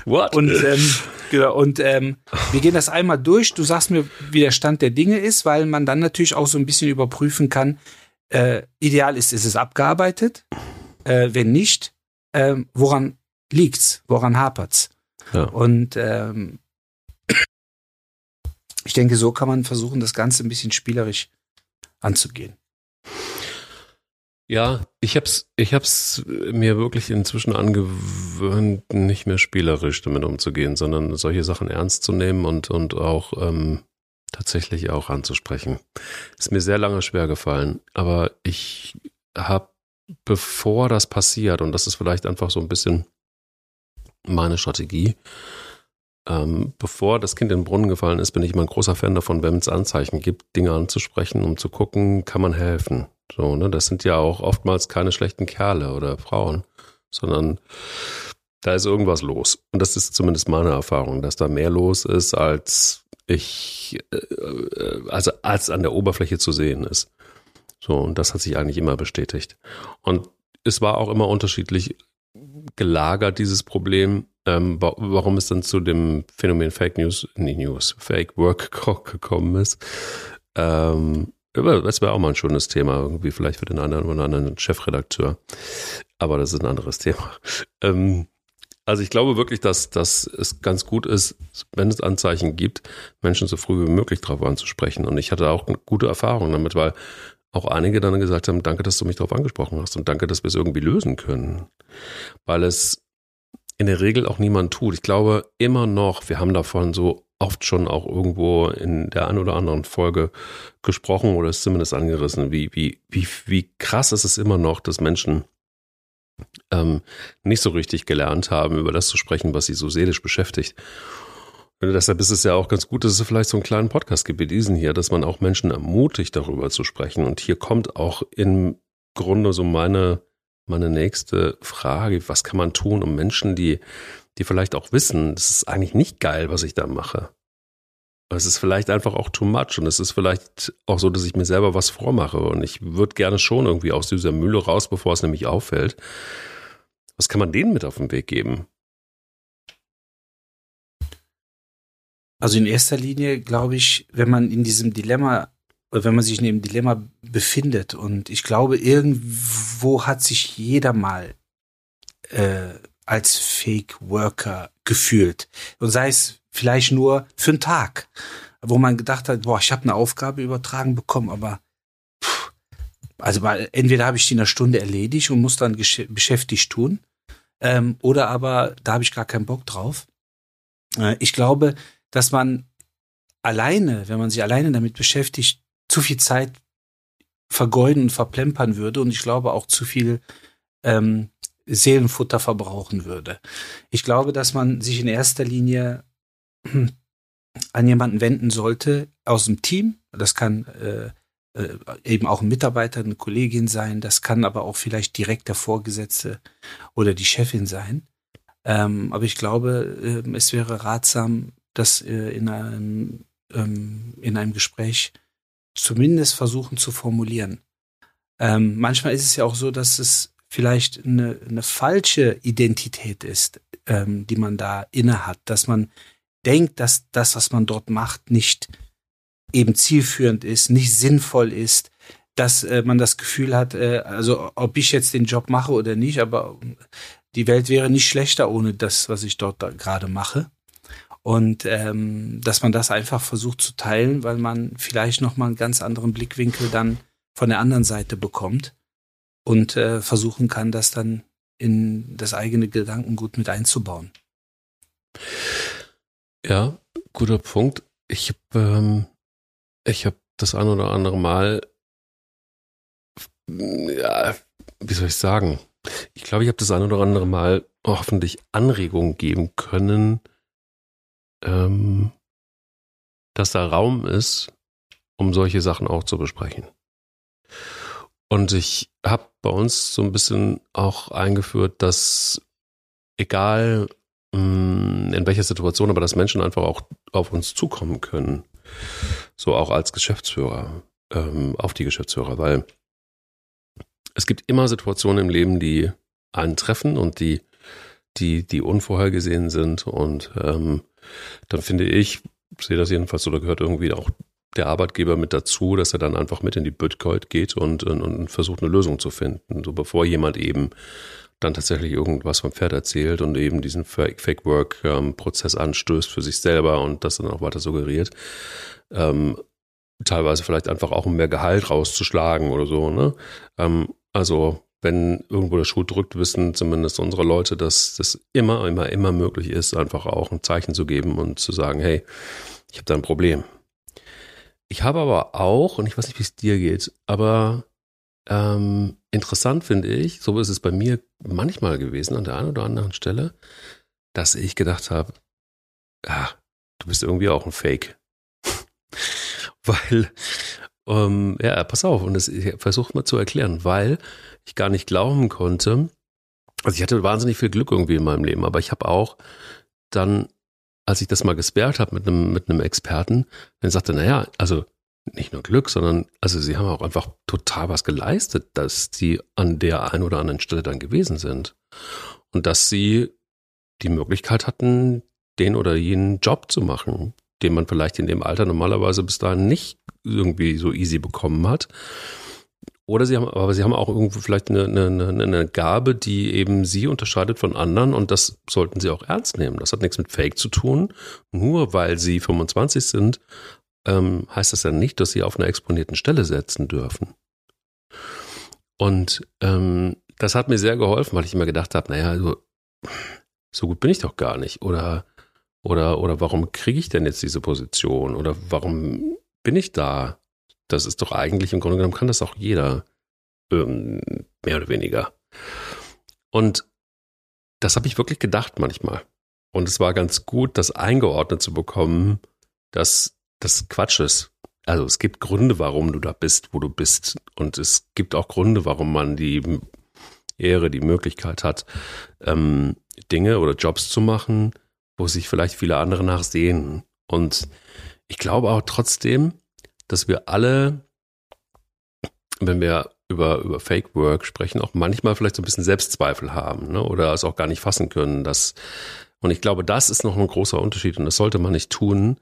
What? Und, ähm, genau, und ähm, wir gehen das einmal durch. Du sagst mir, wie der Stand der Dinge ist, weil man dann natürlich auch so ein bisschen überprüfen kann. Äh, ideal ist, ist es abgearbeitet. Äh, wenn nicht, äh, woran liegt's? Woran hapert's? Ja. Und ähm, ich denke, so kann man versuchen, das Ganze ein bisschen spielerisch anzugehen. Ja, ich hab's, ich hab's mir wirklich inzwischen angewöhnt, nicht mehr spielerisch damit umzugehen, sondern solche Sachen ernst zu nehmen und, und auch ähm, tatsächlich auch anzusprechen. Ist mir sehr lange schwer gefallen, aber ich habe, bevor das passiert, und das ist vielleicht einfach so ein bisschen meine Strategie, ähm, bevor das Kind in den Brunnen gefallen ist, bin ich immer ein großer Fan davon, wenn es Anzeichen gibt, Dinge anzusprechen, um zu gucken, kann man helfen. So, ne? Das sind ja auch oftmals keine schlechten Kerle oder Frauen, sondern da ist irgendwas los. Und das ist zumindest meine Erfahrung, dass da mehr los ist, als ich, äh, also als an der Oberfläche zu sehen ist. So, und das hat sich eigentlich immer bestätigt. Und es war auch immer unterschiedlich gelagert, dieses Problem. Ähm, warum es dann zu dem Phänomen Fake News, nee, News, Fake Work gekommen ist. Ähm, das wäre auch mal ein schönes Thema, irgendwie vielleicht für den einen oder anderen Chefredakteur. Aber das ist ein anderes Thema. Ähm, also ich glaube wirklich, dass, dass es ganz gut ist, wenn es Anzeichen gibt, Menschen so früh wie möglich darauf anzusprechen. Und ich hatte auch gute Erfahrungen damit, weil auch einige dann gesagt haben, danke, dass du mich darauf angesprochen hast und danke, dass wir es irgendwie lösen können. Weil es in der Regel auch niemand tut. Ich glaube immer noch, wir haben davon so oft schon auch irgendwo in der einen oder anderen Folge gesprochen oder ist zumindest angerissen, wie, wie, wie, wie krass ist es immer noch, dass Menschen ähm, nicht so richtig gelernt haben, über das zu sprechen, was sie so seelisch beschäftigt. Und deshalb ist es ja auch ganz gut, dass es vielleicht so einen kleinen Podcast gibt wie diesen hier, dass man auch Menschen ermutigt, darüber zu sprechen. Und hier kommt auch im Grunde so meine, meine nächste Frage. Was kann man tun, um Menschen, die, die vielleicht auch wissen, das ist eigentlich nicht geil, was ich da mache. Es ist vielleicht einfach auch too much und es ist vielleicht auch so, dass ich mir selber was vormache und ich würde gerne schon irgendwie aus dieser Mühle raus, bevor es nämlich auffällt. Was kann man denen mit auf den Weg geben? Also in erster Linie glaube ich, wenn man in diesem Dilemma, wenn man sich in dem Dilemma befindet und ich glaube, irgendwo hat sich jeder mal äh, als Fake Worker gefühlt. Und sei es vielleicht nur für einen Tag, wo man gedacht hat, boah, ich habe eine Aufgabe übertragen bekommen, aber pff, also entweder habe ich die in einer Stunde erledigt und muss dann beschäftigt tun, ähm, oder aber da habe ich gar keinen Bock drauf. Äh, ich glaube, dass man alleine, wenn man sich alleine damit beschäftigt, zu viel Zeit vergeuden und verplempern würde und ich glaube auch zu viel ähm, Seelenfutter verbrauchen würde. Ich glaube, dass man sich in erster Linie an jemanden wenden sollte aus dem Team. Das kann äh, äh, eben auch ein Mitarbeiter, eine Kollegin sein. Das kann aber auch vielleicht direkt der Vorgesetzte oder die Chefin sein. Ähm, aber ich glaube, äh, es wäre ratsam, das äh, in einem ähm, in einem Gespräch zumindest versuchen zu formulieren. Ähm, manchmal ist es ja auch so, dass es vielleicht eine, eine falsche Identität ist, ähm, die man da inne hat, dass man denkt, dass das, was man dort macht, nicht eben zielführend ist, nicht sinnvoll ist, dass äh, man das Gefühl hat, äh, also ob ich jetzt den Job mache oder nicht, aber die Welt wäre nicht schlechter ohne das, was ich dort da gerade mache. Und ähm, dass man das einfach versucht zu teilen, weil man vielleicht nochmal einen ganz anderen Blickwinkel dann von der anderen Seite bekommt und äh, versuchen kann, das dann in das eigene Gedankengut mit einzubauen. Ja, guter Punkt. Ich habe ähm, ich habe das ein oder andere Mal, ja, wie soll ich sagen? Ich glaube, ich habe das ein oder andere Mal hoffentlich Anregungen geben können, ähm, dass da Raum ist, um solche Sachen auch zu besprechen. Und ich habe bei uns so ein bisschen auch eingeführt, dass egal mm, in welcher Situation, aber dass Menschen einfach auch auf uns zukommen können. So auch als Geschäftsführer, ähm, auf die Geschäftsführer, weil es gibt immer Situationen im Leben, die einen treffen und die, die, die unvorhergesehen sind. Und ähm, dann finde ich, sehe das jedenfalls so, da gehört irgendwie auch der Arbeitgeber mit dazu, dass er dann einfach mit in die Bitcoin geht und, und, und versucht eine Lösung zu finden. So bevor jemand eben dann tatsächlich irgendwas vom Pferd erzählt und eben diesen Fake Work ähm, anstößt für sich selber und das dann auch weiter suggeriert. Ähm, teilweise vielleicht einfach auch um mehr Gehalt rauszuschlagen oder so. Ne? Ähm, also wenn irgendwo der Schuh drückt, wissen zumindest unsere Leute, dass das immer, immer, immer möglich ist, einfach auch ein Zeichen zu geben und zu sagen, hey, ich habe da ein Problem. Ich habe aber auch, und ich weiß nicht, wie es dir geht, aber ähm, interessant finde ich, so ist es bei mir manchmal gewesen an der einen oder anderen Stelle, dass ich gedacht habe, ah, du bist irgendwie auch ein Fake. weil, ähm, ja, pass auf, und das, versuche mal zu erklären, weil ich gar nicht glauben konnte, also ich hatte wahnsinnig viel Glück irgendwie in meinem Leben, aber ich habe auch dann, als ich das mal gesperrt habe mit einem, mit einem Experten, dann sagte, naja, also nicht nur Glück, sondern also sie haben auch einfach total was geleistet, dass sie an der einen oder anderen Stelle dann gewesen sind. Und dass sie die Möglichkeit hatten, den oder jenen Job zu machen, den man vielleicht in dem Alter normalerweise bis dahin nicht irgendwie so easy bekommen hat. Oder sie haben, aber sie haben auch irgendwo vielleicht eine, eine, eine Gabe, die eben sie unterscheidet von anderen und das sollten sie auch ernst nehmen. Das hat nichts mit Fake zu tun. Nur weil sie 25 sind, ähm, heißt das ja nicht, dass sie auf einer exponierten Stelle setzen dürfen. Und ähm, das hat mir sehr geholfen, weil ich immer gedacht habe, naja, also, so gut bin ich doch gar nicht. Oder, oder, oder warum kriege ich denn jetzt diese Position? Oder warum bin ich da? Das ist doch eigentlich im Grunde genommen kann das auch jeder. Ähm, mehr oder weniger. Und das habe ich wirklich gedacht manchmal. Und es war ganz gut, das eingeordnet zu bekommen, dass das Quatsch ist. Also es gibt Gründe, warum du da bist, wo du bist. Und es gibt auch Gründe, warum man die Ehre, die Möglichkeit hat, ähm, Dinge oder Jobs zu machen, wo sich vielleicht viele andere nachsehen. Und ich glaube auch trotzdem, dass wir alle, wenn wir über, über Fake Work sprechen, auch manchmal vielleicht so ein bisschen Selbstzweifel haben ne? oder es auch gar nicht fassen können. Dass, und ich glaube, das ist noch ein großer Unterschied und das sollte man nicht tun,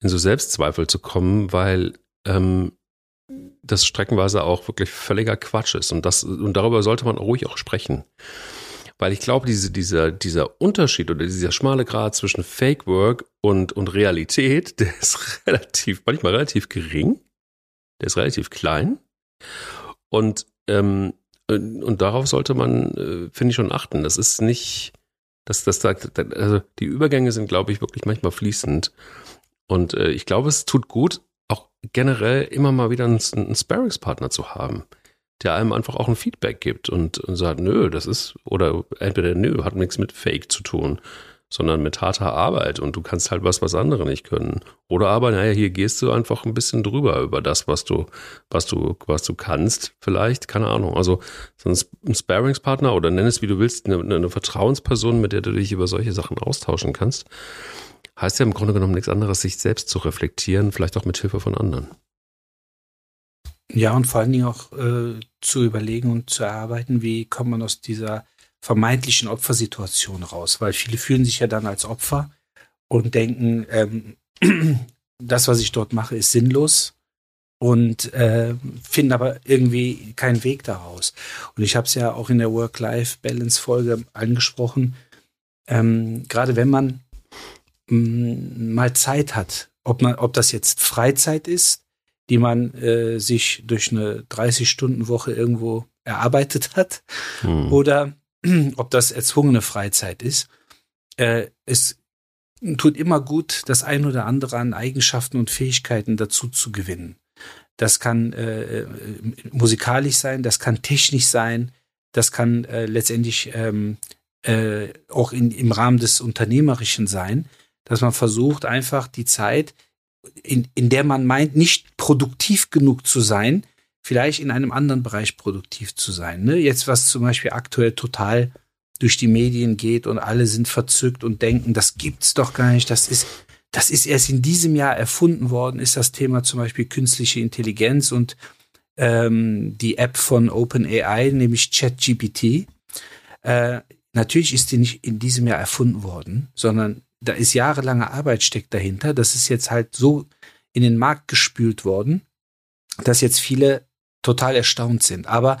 in so Selbstzweifel zu kommen, weil ähm, das streckenweise auch wirklich völliger Quatsch ist. Und, das, und darüber sollte man ruhig auch sprechen. Weil ich glaube, diese, dieser, dieser Unterschied oder dieser schmale Grad zwischen Fake Work und, und Realität, der ist relativ, manchmal relativ gering. Der ist relativ klein. Und, ähm, und darauf sollte man, äh, finde ich, schon achten. Das ist nicht, das, das, also die Übergänge sind, glaube ich, wirklich manchmal fließend. Und äh, ich glaube, es tut gut, auch generell immer mal wieder einen, einen Sparringspartner zu haben. Der einem einfach auch ein Feedback gibt und, und sagt, nö, das ist, oder entweder nö, hat nichts mit Fake zu tun, sondern mit harter Arbeit und du kannst halt was, was andere nicht können. Oder aber, naja, hier gehst du einfach ein bisschen drüber über das, was du, was du, was du kannst, vielleicht, keine Ahnung. Also so ein Sparingspartner oder nenn es wie du willst, eine, eine Vertrauensperson, mit der du dich über solche Sachen austauschen kannst, heißt ja im Grunde genommen nichts anderes, sich selbst zu reflektieren, vielleicht auch mit Hilfe von anderen. Ja, und vor allen Dingen auch äh, zu überlegen und zu erarbeiten, wie kommt man aus dieser vermeintlichen Opfersituation raus, weil viele fühlen sich ja dann als Opfer und denken, ähm, das, was ich dort mache, ist sinnlos und äh, finden aber irgendwie keinen Weg daraus. Und ich habe es ja auch in der Work-Life-Balance-Folge angesprochen, ähm, gerade wenn man mm, mal Zeit hat, ob man, ob das jetzt Freizeit ist die man äh, sich durch eine 30-Stunden-Woche irgendwo erarbeitet hat hm. oder ob das erzwungene Freizeit ist. Äh, es tut immer gut, das ein oder andere an Eigenschaften und Fähigkeiten dazu zu gewinnen. Das kann äh, äh musikalisch sein, das kann technisch sein, das kann äh, letztendlich ähm, äh, auch in, im Rahmen des Unternehmerischen sein, dass man versucht, einfach die Zeit in, in der man meint, nicht produktiv genug zu sein, vielleicht in einem anderen Bereich produktiv zu sein. Ne? Jetzt, was zum Beispiel aktuell total durch die Medien geht und alle sind verzückt und denken, das gibt's doch gar nicht, das ist, das ist erst in diesem Jahr erfunden worden, ist das Thema zum Beispiel künstliche Intelligenz und ähm, die App von OpenAI, nämlich ChatGPT. Äh, natürlich ist die nicht in diesem Jahr erfunden worden, sondern da ist jahrelange Arbeit steckt dahinter. Das ist jetzt halt so in den Markt gespült worden, dass jetzt viele total erstaunt sind. Aber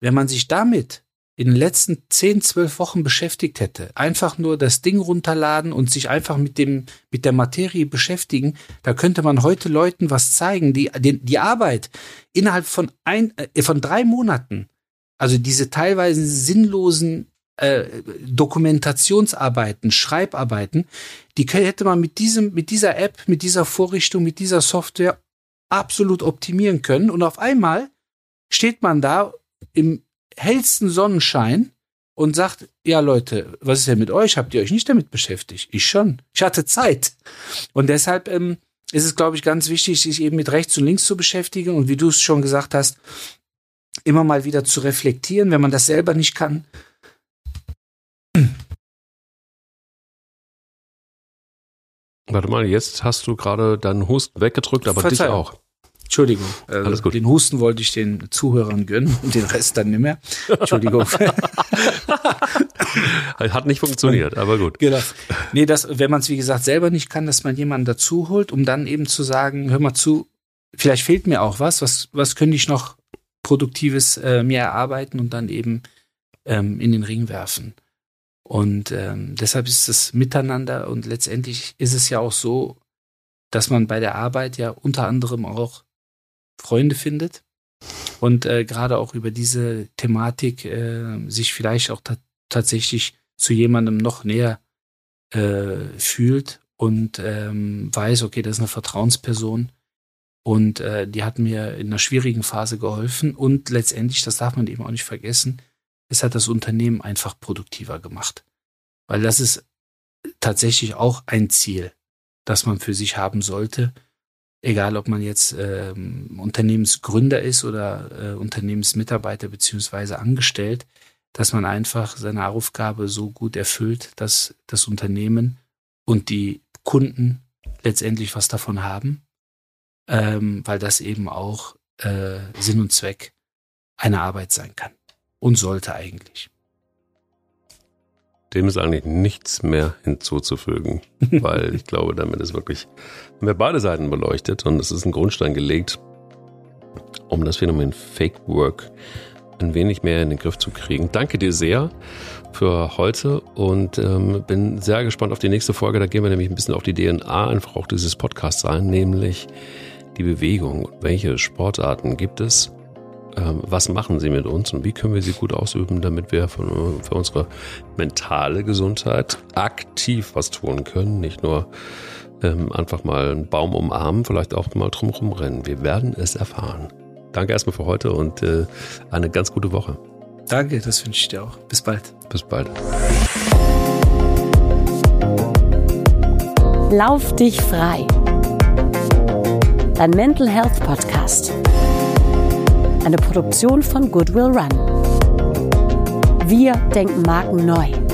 wenn man sich damit in den letzten 10, 12 Wochen beschäftigt hätte, einfach nur das Ding runterladen und sich einfach mit dem, mit der Materie beschäftigen, da könnte man heute Leuten was zeigen, die, die, die Arbeit innerhalb von ein, äh, von drei Monaten, also diese teilweise sinnlosen äh, Dokumentationsarbeiten, Schreibarbeiten, die hätte man mit diesem, mit dieser App, mit dieser Vorrichtung, mit dieser Software absolut optimieren können. Und auf einmal steht man da im hellsten Sonnenschein und sagt, ja Leute, was ist denn mit euch? Habt ihr euch nicht damit beschäftigt? Ich schon. Ich hatte Zeit. Und deshalb ähm, ist es, glaube ich, ganz wichtig, sich eben mit rechts und links zu beschäftigen und wie du es schon gesagt hast, immer mal wieder zu reflektieren, wenn man das selber nicht kann, Warte mal, jetzt hast du gerade deinen Husten weggedrückt, aber Verzeihung. dich auch. Entschuldigung. Also Alles gut. Den Husten wollte ich den Zuhörern gönnen und den Rest dann nicht mehr. Entschuldigung. Hat nicht funktioniert, aber gut. Genau. Nee, das, wenn man es wie gesagt selber nicht kann, dass man jemanden dazu holt, um dann eben zu sagen, hör mal zu, vielleicht fehlt mir auch was, was, was könnte ich noch Produktives äh, mir erarbeiten und dann eben ähm, in den Ring werfen. Und ähm, deshalb ist es miteinander und letztendlich ist es ja auch so, dass man bei der Arbeit ja unter anderem auch Freunde findet und äh, gerade auch über diese Thematik äh, sich vielleicht auch ta tatsächlich zu jemandem noch näher äh, fühlt und ähm, weiß, okay, das ist eine Vertrauensperson und äh, die hat mir in einer schwierigen Phase geholfen und letztendlich, das darf man eben auch nicht vergessen, es hat das Unternehmen einfach produktiver gemacht. Weil das ist tatsächlich auch ein Ziel, das man für sich haben sollte. Egal, ob man jetzt ähm, Unternehmensgründer ist oder äh, Unternehmensmitarbeiter beziehungsweise angestellt, dass man einfach seine Aufgabe so gut erfüllt, dass das Unternehmen und die Kunden letztendlich was davon haben, ähm, weil das eben auch äh, Sinn und Zweck einer Arbeit sein kann und sollte eigentlich. Dem ist eigentlich nichts mehr hinzuzufügen, weil ich glaube, damit ist wirklich, haben wir beide Seiten beleuchtet und es ist ein Grundstein gelegt, um das Phänomen Fake Work ein wenig mehr in den Griff zu kriegen. Danke dir sehr für heute und ähm, bin sehr gespannt auf die nächste Folge. Da gehen wir nämlich ein bisschen auf die DNA einfach auch dieses Podcasts ein, nämlich die Bewegung. Welche Sportarten gibt es? Ähm, was machen sie mit uns und wie können wir sie gut ausüben, damit wir für unsere mentale Gesundheit aktiv was tun können, nicht nur ähm, einfach mal einen Baum umarmen, vielleicht auch mal drum rennen. Wir werden es erfahren. Danke erstmal für heute und äh, eine ganz gute Woche. Danke, das wünsche ich dir auch. Bis bald. Bis bald. Lauf dich frei. Dein Mental Health Podcast eine Produktion von Goodwill Run. Wir denken Marken neu.